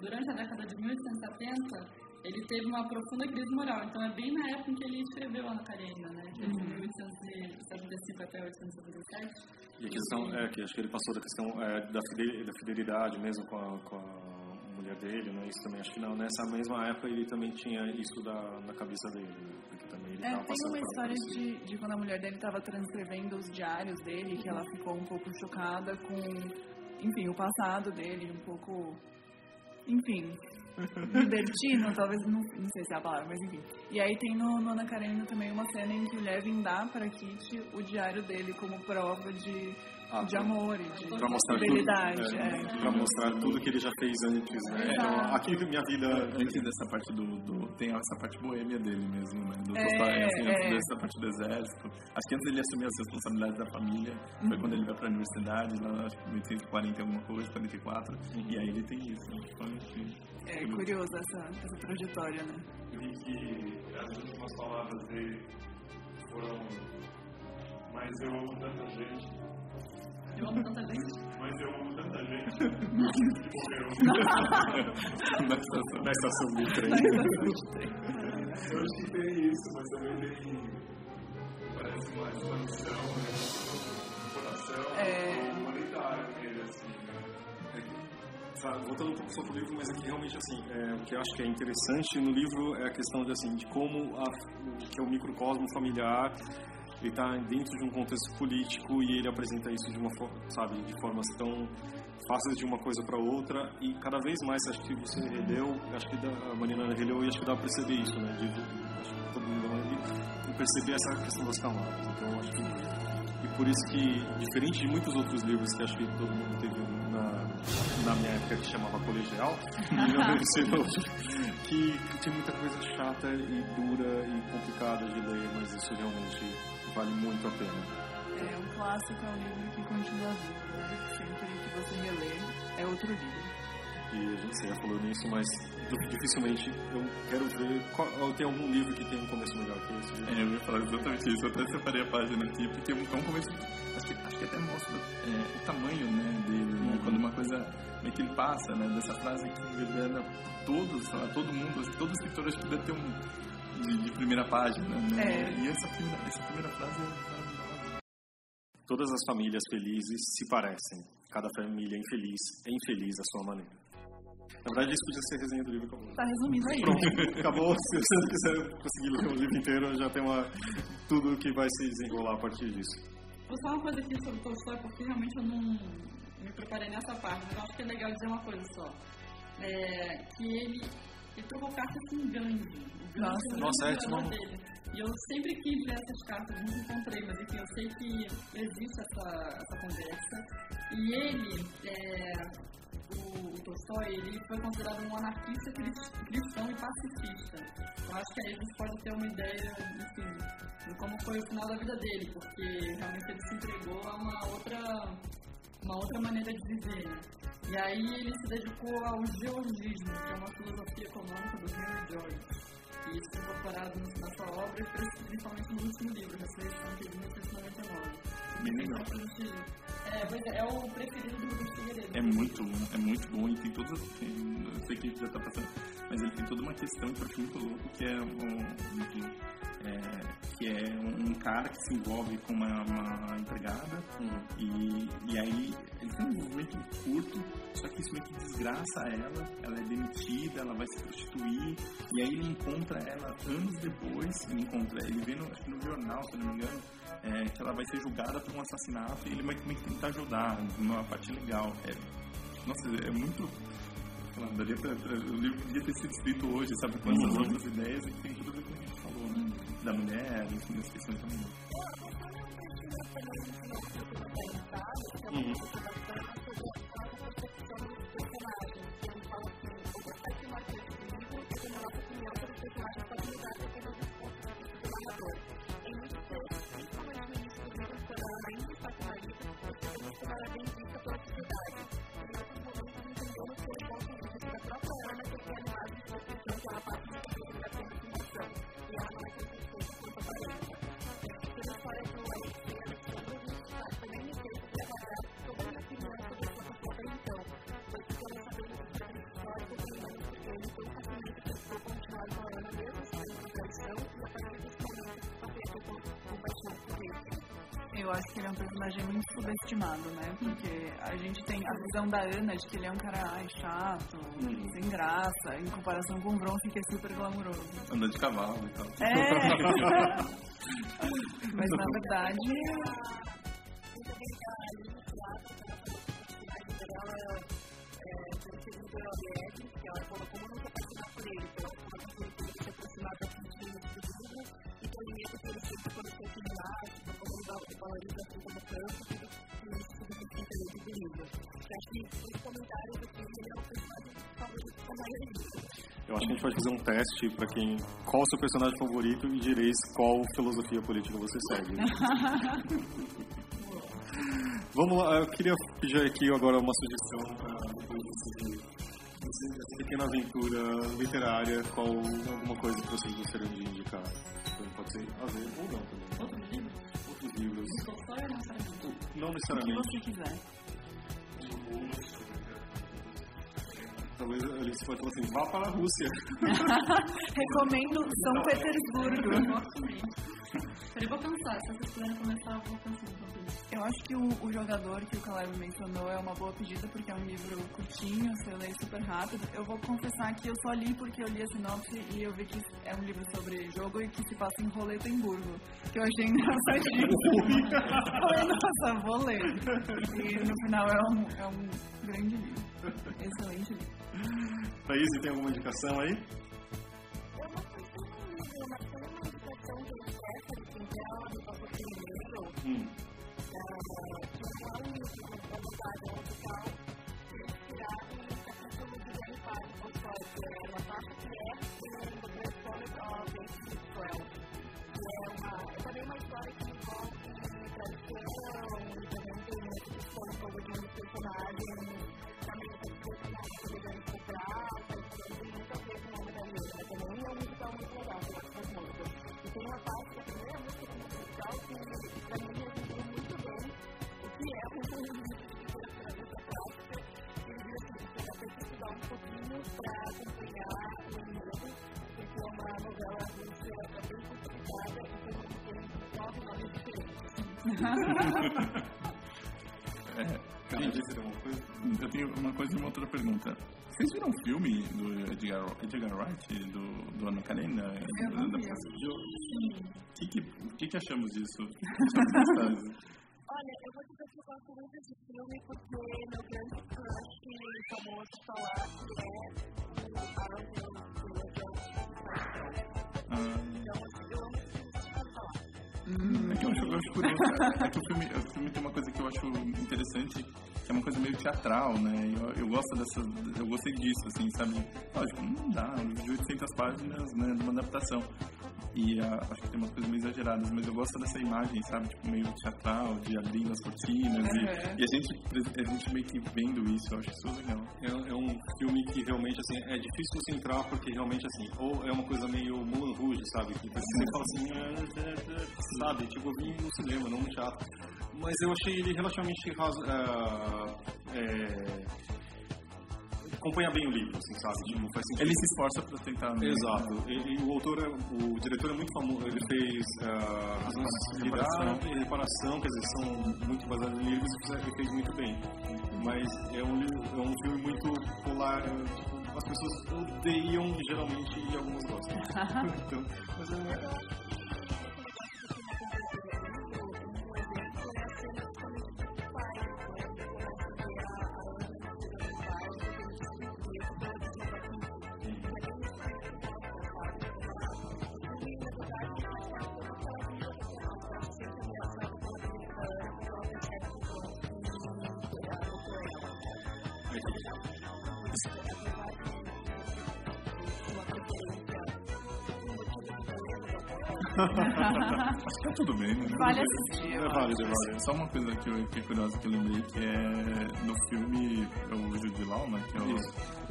durante a década de 1870 ele teve uma profunda crise moral. Então é bem na época em que ele escreveu Ana Karenina, né? De 1875 até 1877. E a questão é que acho que ele passou da questão é, da fidelidade mesmo com a, com a mulher dele, né? Isso também acho que não, nessa mesma época ele também tinha isso da, na cabeça dele, né? Porque também ele É, tava tem uma história de, de quando a mulher dele estava transcrevendo os diários dele, que ela ficou um pouco chocada com, enfim, o passado dele, um pouco, enfim, libertino, talvez, não, não sei se é a palavra, mas enfim. E aí tem no, no Ana Karenina também uma cena em que o Levin dá para Kitty o diário dele como prova de, Ah, de amor e de Pra mostrar fidelidade. tudo, é. é, pra mostrar tudo que ele já fez antes, né? Então, aqui minha vida Antes dessa parte do, do- Tem essa parte boêmia dele mesmo, né? Do É, assim, é. dessa parte do exército. Acho que antes ele assumir as responsabilidades da família, foi Uhum. quando ele vai pra universidade, lá, acho que 1840 e alguma coisa, 44. Uhum. E aí ele tem isso, né? Então, enfim. É curioso essa, essa trajetória, né? Eu vi que as últimas palavras dele foram Mas eu amo tanta gente, Eu amo tanta gente. mas eu amo tanta gente que morreu. Na estação de trem. Eu acho que tem isso, mas também tem. Parece uma, uma missão, né? Um coração É. humanitário nele, assim, né? Sabe, voltando um pouco só pro livro, mas aqui realmente assim, é, o que eu acho que é interessante no livro é a questão de assim, de como a, o que é o microcosmo familiar ele está dentro de um contexto político e ele apresenta isso de uma forma, sabe, de formas tão fáceis de uma coisa para outra e cada vez mais acho que você releu, acho que dá, a Marina releu e acho que dá para perceber isso, né? De, acho que todo mundo e perceber essa questão das camadas. Então acho que e por isso que diferente de muitos outros livros que acho que todo mundo teve na na minha época que chamava colegial, que, que tinha muita coisa chata e dura e complicada de ler, mas isso realmente vale muito a pena. É um clássico, é um livro que continua vivo, né? Sempre que você relê, é outro livro. E a gente já falou nisso, mas dificilmente eu quero ver. Qual, tem algum livro que tem um começo melhor que esse? É, eu ia falar exatamente isso. Eu até separei a página aqui, porque é um começo. Acho que, acho que até mostra é, o tamanho né, dele, né? Quando uma coisa meio que ele passa, né? Dessa frase que reverbera todos, lá, todo mundo, acho que todo escritor acho que deve ter um. De, de primeira página, né? É. E essa primeira, essa primeira frase é maravilhosa. Todas as famílias felizes se parecem. Cada família infeliz é infeliz à sua maneira. Na verdade, isso podia ser resenha do livro. Acabou. Tá resumindo aí. Pronto, acabou. Se você quiser conseguir ler o livro inteiro, já tem uma, tudo que vai se desenrolar a partir disso. Vou falar uma coisa aqui sobre Tolstói, porque realmente eu não me preparei nessa parte, mas eu acho que é legal dizer uma coisa só. É, que ele e trocou cartas com Gandhi. Nossa. Nossa, é, tipo- dele. E eu sempre quis ver essas cartas, nunca encontrei, mas enfim, eu sei que existe essa, essa conversa. E ele, é, o, o Tolstói, ele foi considerado um anarquista cris- cristão e pacifista. Eu acho que aí a gente pode ter uma ideia, enfim, de como foi o final da vida dele, porque realmente ele se entregou a uma outra, uma outra maneira de viver, né? E aí ele se dedicou ao georgismo, que é uma filosofia econômica do Henry George. E isso incorporado nessa obra, e principalmente no último livro, Ressurreição, que é de 1899. Bem legal. É, pois é, é o preferido do Figueiredo. É muito bom, é muito bom e tem todo. Tem, eu sei que a gente já tá passando, mas ele tem toda uma questão que eu acho muito louco, que é um, enfim, é, que é um cara que se envolve com uma, uma empregada e, e aí ele tem um envolvimento curto, só que isso meio que desgraça ela, ela é demitida, ela vai se prostituir, e aí ele encontra ela anos depois, ele encontra, ele vê no, acho que no jornal, se eu não me engano, é, que ela vai ser julgada por um assassinato e ele vai tentar ajudar, uma parte legal. É, nossa, é muito. sei lá, daria pra, pra- o livro podia ter sido escrito hoje, sabe? Com essas Uhum. outras ideias e tem tudo a ver com o que a gente falou, né? Da mulher, enfim, das questões da mulher. Uhum. Ela era bem vista pela sociedade. Em outros momentos, entendemos que era ponto de vista da própria Ana, que foi animada de construção pela parte de da comunicação. E ela não é Eu acho que ele é um personagem muito subestimado, né? Porque a gente tem a visão da Ana de que ele é um cara ai, chato, sem graça, em comparação com o Bronson, que é super glamuroso. Andar de cavalo e tal. É! Mas na verdade, Eu acho que a gente pode fazer um teste pra quem. Qual o seu personagem favorito e direis qual filosofia política você segue. Vamos lá, eu queria pedir aqui agora uma sugestão para depois dessa pequena aventura literária, qual alguma coisa que vocês gostariam de indicar. Pode ser a ver ou não também. Outro livro? Livros. Ou não necessariamente? Não o que você quiser. Talvez ele se falar assim, vá para a Rússia. Recomendo São Petersburgo. Peraí, vou pensar. Se vocês puderem começar, eu vou pensar isso. Eu acho que o, o jogador que o Caleb mencionou é uma boa pedida porque é um livro curtinho, você lê super rápido. Eu vou confessar que eu só li porque eu li a sinopse e eu vi que é um livro sobre jogo e que se passa em Roletemburgo, que eu achei engraçadíssimo. Falei, nossa, vou ler. E no final é um, é um grande livro. Excelente livro. Thaís, tem alguma indicação aí? Eu não sei se um livro, mas tem uma indicação que que é um livro da montagem musical, que inspirado capítulo do é parte que é do The Great Comic of 1812, que é uma, é também uma história que envolve tradição, e também tem muita questão sobre um personagem, é musical muito legal, eu tenho uma coisa e uma outra pergunta. Vocês viram um filme do Edgar, Edgar Wright, do, do Ana Karenina? Eu não vi. O que que, que, que, achamos disso? Olha, eu vou dizer que eu gosto muito desse filme porque meu grande crush famoso falar que é o Alan Jones, hum. Então, assim, eu amo esse filme, acho, eu acho curioso. É que o filme, o filme tem uma coisa que eu acho interessante, que é uma coisa meio teatral, né? Eu, eu gosto dessa. Eu gostei disso, assim, sabe? Lógico, não dá, de 800 páginas, né? De uma adaptação. E uh, acho que tem umas coisas meio exageradas, mas eu gosto dessa imagem, sabe? Tipo, meio teatral, de abrindo as cortinas. Uhum. E, e, a, gente, a gente meio que vendo isso, eu acho isso legal. É, é, um filme que realmente, assim, é difícil você entrar porque realmente, assim, ou é uma coisa meio Mulan Rouge, sabe? Que você fala assim, é, é, é, sabe? Tipo, eu vim no cinema, não no teatro. Mas eu achei ele relativamente raso, é, acompanha bem o livro, assim, sabe? Tipo, faz sentido. Ele se esforça para tentar. Né? Exato. E, o autor, é, o diretor é muito famoso. Ele fez uh, Razões de Reparação. e Reparação, quer dizer, são muito baseados em livros e ele fez muito bem. Mas é um, é um filme muito polar. Tipo, as pessoas odeiam geralmente e algumas gostam. então, mas é, Só uma coisa que, eu, que é curiosa que eu lembrei, que é no filme é o Jude Law, né? Que é o,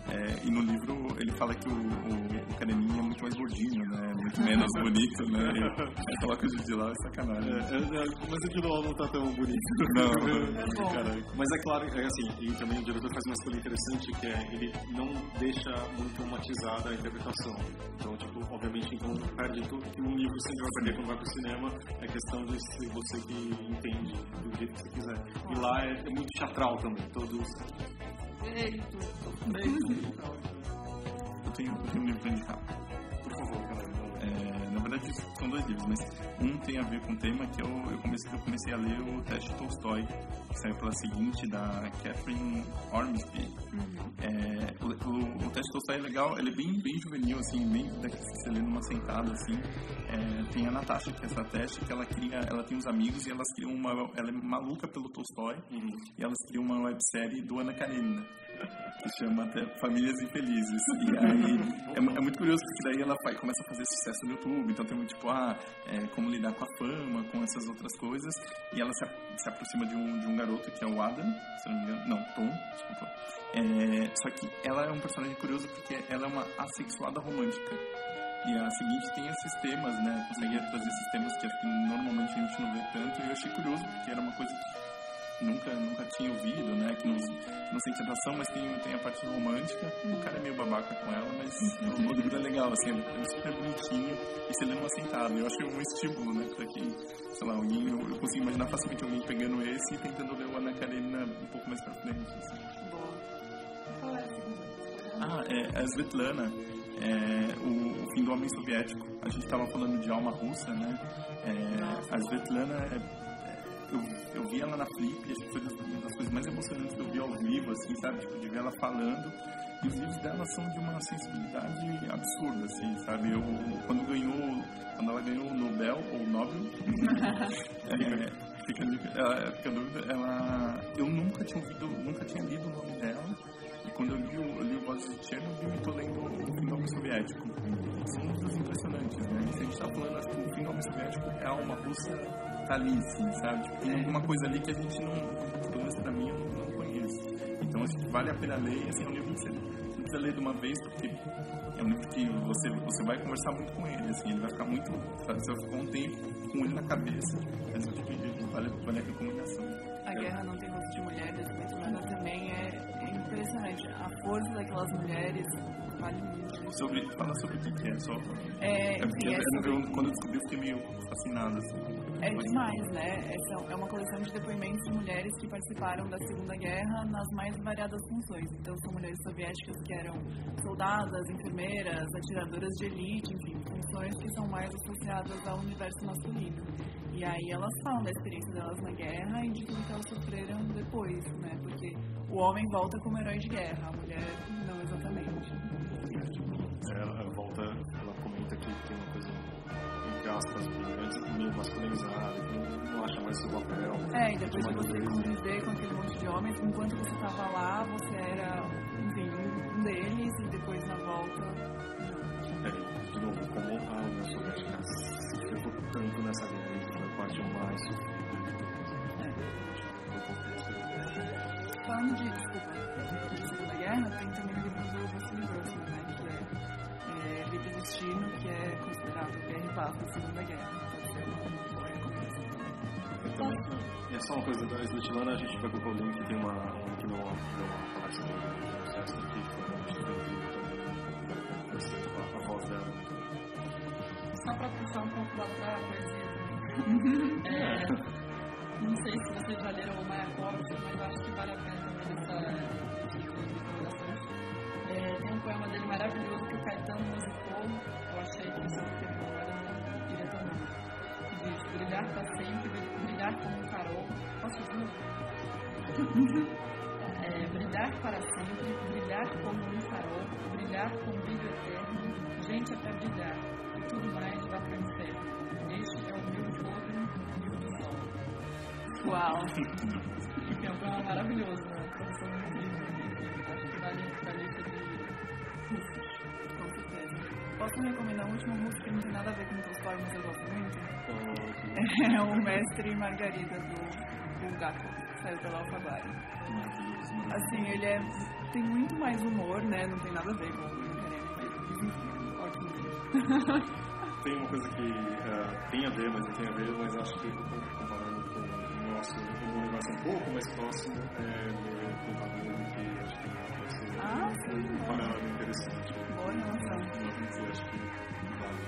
é, e no livro ele fala que o, o, o Careninha é muito mais gordinho, né? Muito menos bonito, né? E coloca o Jude Law é sacanagem. É, é, mas o Jude Law não tá tão bonito. Não. É mas é claro, é assim, e também o diretor faz uma escolha interessante que é ele não deixa muito matizada a interpretação. Então, tipo, obviamente, então perde tudo que um livro sempre vai perder quando vai pro cinema, é questão de ser você que entende do jeito que você quiser. E lá é, é muito teatral também, todos Feito. Eu tenho, um livro indicar. Por favor, galera. É, na verdade, são dois livros, mas um tem a ver com o tema que eu, eu, comecei, eu comecei a ler o Teste Tolstói, que saiu pela seguinte, da Catherine Ormsby. Uhum. É, o, o, o, Teste Tolstói é legal, ele é bem, bem juvenil, assim, bem daqueles que você lê numa sentada, assim. É, tem a Natasha, que é essa teste, que ela cria, ela tem uns amigos e elas criam uma, ela é maluca pelo Tolstói, uhum. e elas criam uma websérie do Ana Karenina chama até Famílias Infelizes. E aí é, é, muito curioso porque daí ela faz, começa a fazer sucesso no YouTube, então tem muito tipo, ah, é, como lidar com a fama, com essas outras coisas. E ela se, se aproxima de um, de um garoto que é o Adam, se não me engano, não, Tom, desculpa. É, só que ela é um personagem curioso porque ela é uma assexuada romântica. E a seguinte tem esses temas, né? Consegue trazer esses temas que acho que normalmente a gente não vê tanto. E eu achei curioso porque era uma coisa que nunca, nunca tinha ouvido, né? Que não, não sente atração, mas tem, tem a parte romântica. O cara é meio babaca com ela, mas o livro é legal, assim, é super bonitinho e você lê numa sentada. Eu acho um estímulo, né? Pra quem, sei lá, alguém, eu, eu consigo imaginar facilmente alguém pegando esse e tentando ler o Ana Karenina um pouco mais pra frente. Assim. Ah, é a Svetlana. É, o, o, fim do homem soviético. A gente estava falando de alma russa, né? É, a Svetlana é eu, eu vi ela na Flip acho que foi uma das coisas mais emocionantes que eu vi ao vivo, assim, sabe? Tipo, de ver ela falando. E os livros dela são de uma sensibilidade absurda, assim, sabe? Eu, quando ganhou, quando ela ganhou o Nobel, ou o Nobel, é, fica, ela, dúvida, ela, eu nunca tinha ouvido, nunca tinha lido o nome dela. E quando eu li, eu li o Vozes de Chernobyl, eu tô lendo o Fim do Homem Soviético. São livros impressionantes, né? E se a gente tá falando, acho que o Fim do Homem Soviético é uma russa tá ali, assim, sabe? Tipo, tem alguma coisa ali que a gente não, pelo menos pra mim, eu não, não conheço. Então, acho que vale a pena ler. Assim, é um livro que você, precisa ler de uma vez, porque é um livro que você, você vai conversar muito com ele, assim, ele vai ficar muito, sabe? Você vai ficar um tempo com ele na cabeça. Mas eu acho que vale, vale a recomendação. A Guerra Não Tem Rosto de Mulheres, mas também é, é impressionante. A força daquelas mulheres vale muito. Sobre, fala sobre o que é, só. É, é porque é sobre... eu, quando eu descobri, eu fiquei meio fascinado, assim. É demais, né? Essa é uma coleção de depoimentos de mulheres que participaram da Segunda Guerra nas mais variadas funções. Então, são mulheres soviéticas que eram soldadas, enfermeiras, atiradoras de elite, enfim, funções que são mais associadas ao universo masculino. E aí elas falam da experiência delas na guerra e de tudo que elas sofreram depois, né? Porque o homem volta como herói de guerra, a mulher não exatamente. É, ela volta, ela comenta que tem uma entre aspas, meio masculinizada, mais seu papel. É, e depois de você conviver com aquele monte de homens, enquanto você estava lá, você era, enfim, um deles, e depois na volta. É, de novo, como a União Soviética se tanto nessa guerra, foi a parte mais é só uma coisa da Svetlana, a gente pegou o link, tem uma, um que não uma palestra do processo que foi. A voz dela. Só para puxar um pouco lá pra poesia. É, não sei se vocês já leram o Mayakovsky, mas acho que vale a pena também essa tipo de recomendações. É, tem um poema dele maravilhoso que o Caetano musicou, eu achei que não era iria tão longe. Que diz, brilhar para sempre, brilhar como um? É, brilhar para sempre, brilhar como um farol, brilhar com brilho eterno, gente até brilhar, e tudo mais vá para o inferno. Este é o meu jogo e o do sol. Uau! Que é um maravilhoso, né? Tradução muito. Enfim, acho que vale a lista de russos. Com certeza. Posso recomendar um último músico que não tem nada a ver com Tolstói, mas eu gosto muito? É o Mestre Margarida do Que saiu pela Alfaguara. Assim, ele é, tem muito mais humor, né? Não tem nada a ver com o Carene, mas enfim, ótimo livro. Tem uma coisa que eh, tem a ver, mas não tem a ver, mas acho que comparando com o nosso um universo um pouco mais próximo, é ler com Rabino, que acho que vai ser Ah, sim, um panorama interessante. Boa relação. Eu acho que vale.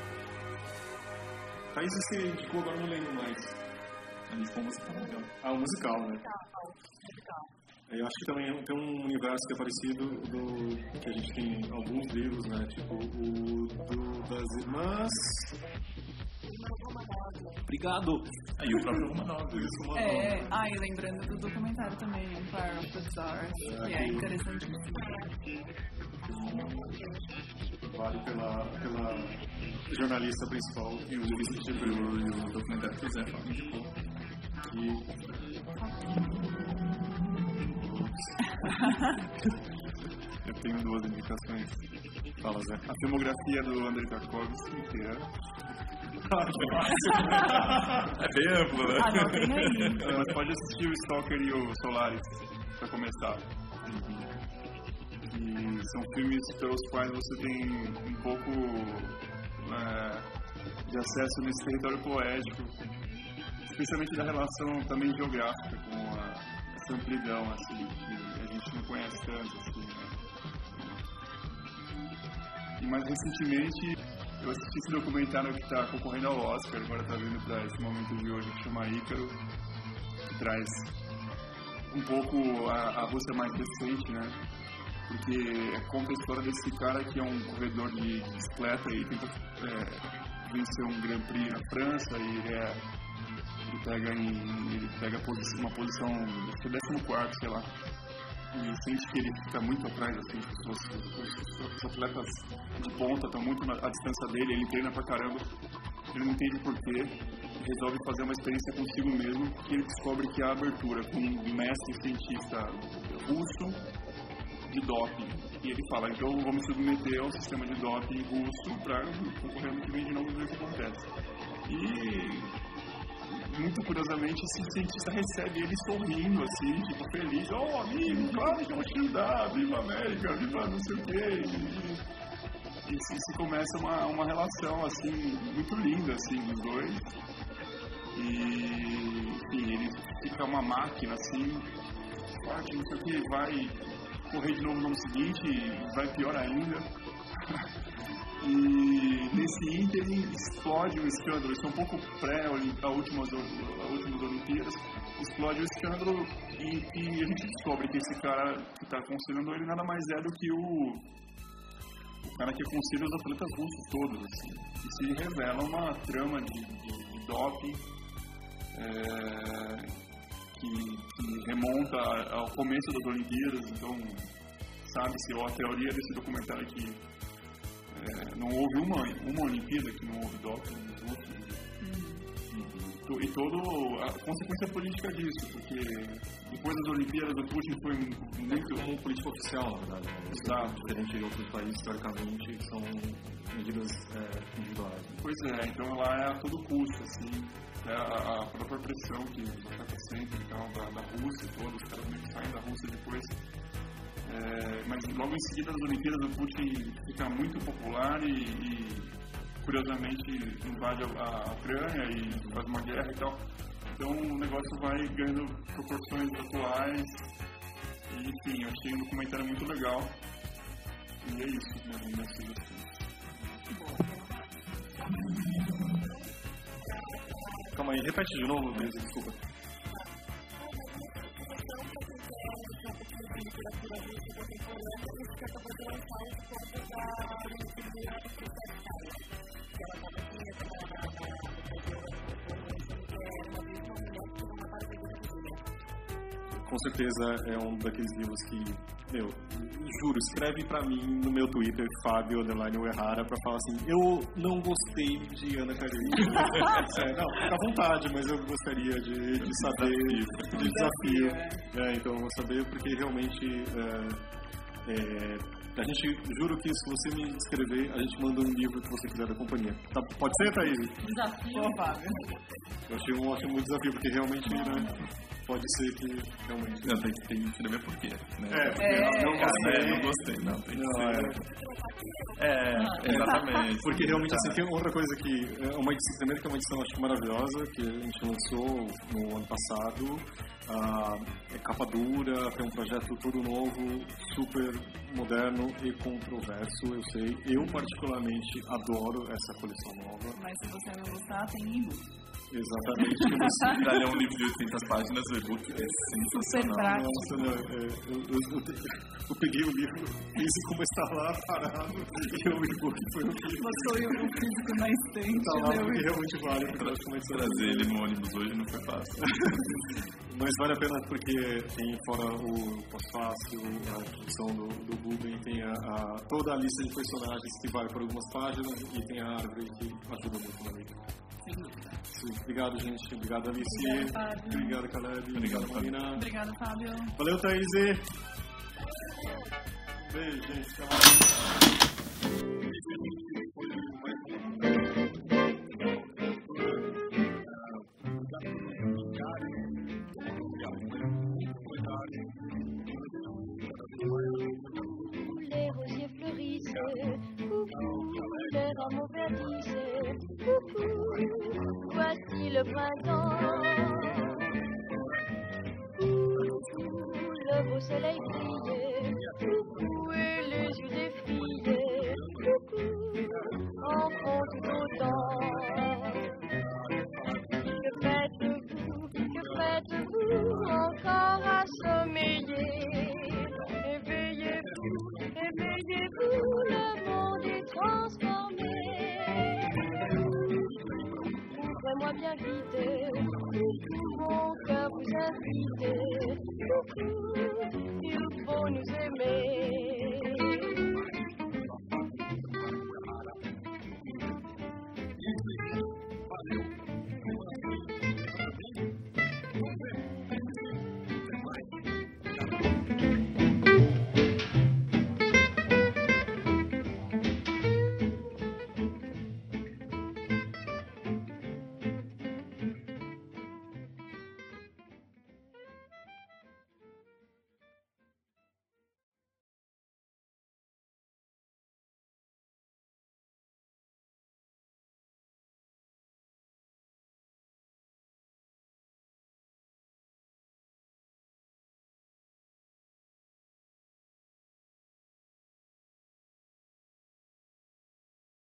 Thaís, você indicou agora, não lembro mais. A gente foi musical legal. Ah, o musical, né? Eu acho que também tem um universo que é parecido do que a gente tem alguns livros, né? Tipo o do, das irmãs. Obrigado. Aí o próprio Romanov. Isso, É, ah, e lembrando do documentário também, Empire of the Stars, que é interessantíssimo. Vale pela, pela jornalista principal E o e o, e o documentário que o Zé falou indicou. que Eu tenho duas indicações. fala Zé. A filmografia do Andrei Tarkovsky inteira. É bem amplo, né? Ah, não, tem aí. É, Mas pode assistir o Stalker e o Solaris pra começar. E são filmes pelos quais você tem um pouco é, de acesso nesse território poético, especialmente da relação também geográfica com a, essa amplidão assim, que a gente não conhece tanto. Assim, né? E mais recentemente eu assisti esse documentário que está concorrendo ao Oscar, agora está vindo para esse momento de hoje, que chama Ícaro, que traz um pouco a, a Rússia mais recente, né? Porque conta a história desse cara que é um corredor de bicicleta e tenta é, vencer um Grand Prix na França e ele, é, ele pega, em, ele pega uma posição, acho que é 14, sei lá. E sente que ele fica muito atrás, assim, as pessoas, os, atletas de ponta estão muito na, à distância dele, ele treina pra caramba, ele não entende porquê, resolve fazer uma experiência consigo mesmo, que ele descobre que há abertura com um mestre cientista russo de doping. E ele fala, então vamos submeter ao sistema de doping russo para concorrer ano que vem de novo e ver o que acontece. E muito curiosamente esse cientista recebe ele sorrindo, assim, tipo, feliz, oh amigo, claro que eu vou te ajudar, viva América, viva não sei o quê. E, se, começa uma, uma relação assim, muito linda assim, dos dois. E enfim, ele fica uma máquina assim, forte, não sei o que, vai correr de novo no ano seguinte, vai pior ainda. E nesse ínterim explode o escândalo, isso é um pouco pré a últimas, a últimas Olimpíadas, explode o escândalo e, e a gente descobre que esse cara que está aconselhando ele nada mais é do que o, o cara que aconselha os atletas russos todos. Assim. E se revela uma trama de, de, de doping é, que, que remonta ao começo das Olimpíadas, então sabe-se, ou a teoria desse documentário é que é, não houve uma, uma Olimpíada que não houve doping nos russos. e todo a consequência política disso, porque depois das Olimpíadas o Putin foi muito como política oficial, na verdade. Né? Exato. Diferente de outros países, historicamente, que são medidas é, individuais. Pois é, então lá é a todo custo, assim, é a, a própria pressão que está sempre então, da, da Rússia e todos, os caras meio que saem da Rússia depois. É, mas logo em seguida das Olimpíadas o Putin fica muito popular e, e curiosamente invade a, Ucrânia e faz uma guerra e tal. Então o negócio vai ganhando proporções atuais. E, enfim, eu achei um documentário muito legal. E é isso, né, minhas sugestões. Calma aí, repete de novo, Brisa, desculpa. de literatura russa contemporânea e fica para lançar um pouco da literatura universitária, que ela estava aqui, ela estava com certeza é um daqueles livros que, meu, juro, escreve para mim no meu Twitter, Fábio Underline Errara, pra falar assim, eu não gostei de Ana Karenina. é, não, fica à vontade, mas eu gostaria de, de saber, de desafio. É, então eu vou saber, porque realmente é, é, a gente, juro que se você me escrever, a gente manda um livro que você quiser da companhia. Tá, pode ser, Thaís? Desafio. Fábio. Eu achei um, muito desafio, porque realmente, né, pode ser que realmente... Não, tem, tem que escrever por quê, né? É, É. não gostei. É, não gostei, não, tem que Não, ser... É, exatamente. Porque realmente, assim, tem outra coisa que... É uma edição, primeiro que é uma edição, acho que maravilhosa, que a gente lançou no ano passado. Ah, é capa dura, tem um projeto todo novo, super moderno e controverso, eu sei. Eu, particularmente, adoro essa coleção nova. Mas se você não gostar, tem e-book. Exatamente. Pra ler um livro de 800 páginas, o e-book é Super sensacional. Nossa, não, é, eu, eu, eu, eu peguei o livro, físico, mas está lá parado, e o e-book foi o que Botou o físico na estante, está lá, leu porque e realmente vale, porque nós começamos Trazer ele no ônibus hoje não foi fácil. Mas vale a pena porque tem fora o pós-fácil, a introdução do, do Google, tem a, a- toda a lista de personagens que vai por algumas páginas e tem a árvore que ajuda muito na leitura. Sim, Obrigado, gente. Obrigado, Alice. Obrigada, Fábio. Obrigado, Caleb. Obrigado, Fábio. Marina. Obrigada, Fábio. Valeu, Thaís. Beijo, gente. Fleurissent, coucou, les rameaux verdissent, coucou, le printemps. Le beau soleil brille, coucou, et les yeux des filles, coucou, en font tout autant. Que faites-vous, que faites-vous encore à bien guidé. Mon cœur vous inviter. Il faut nous aimer.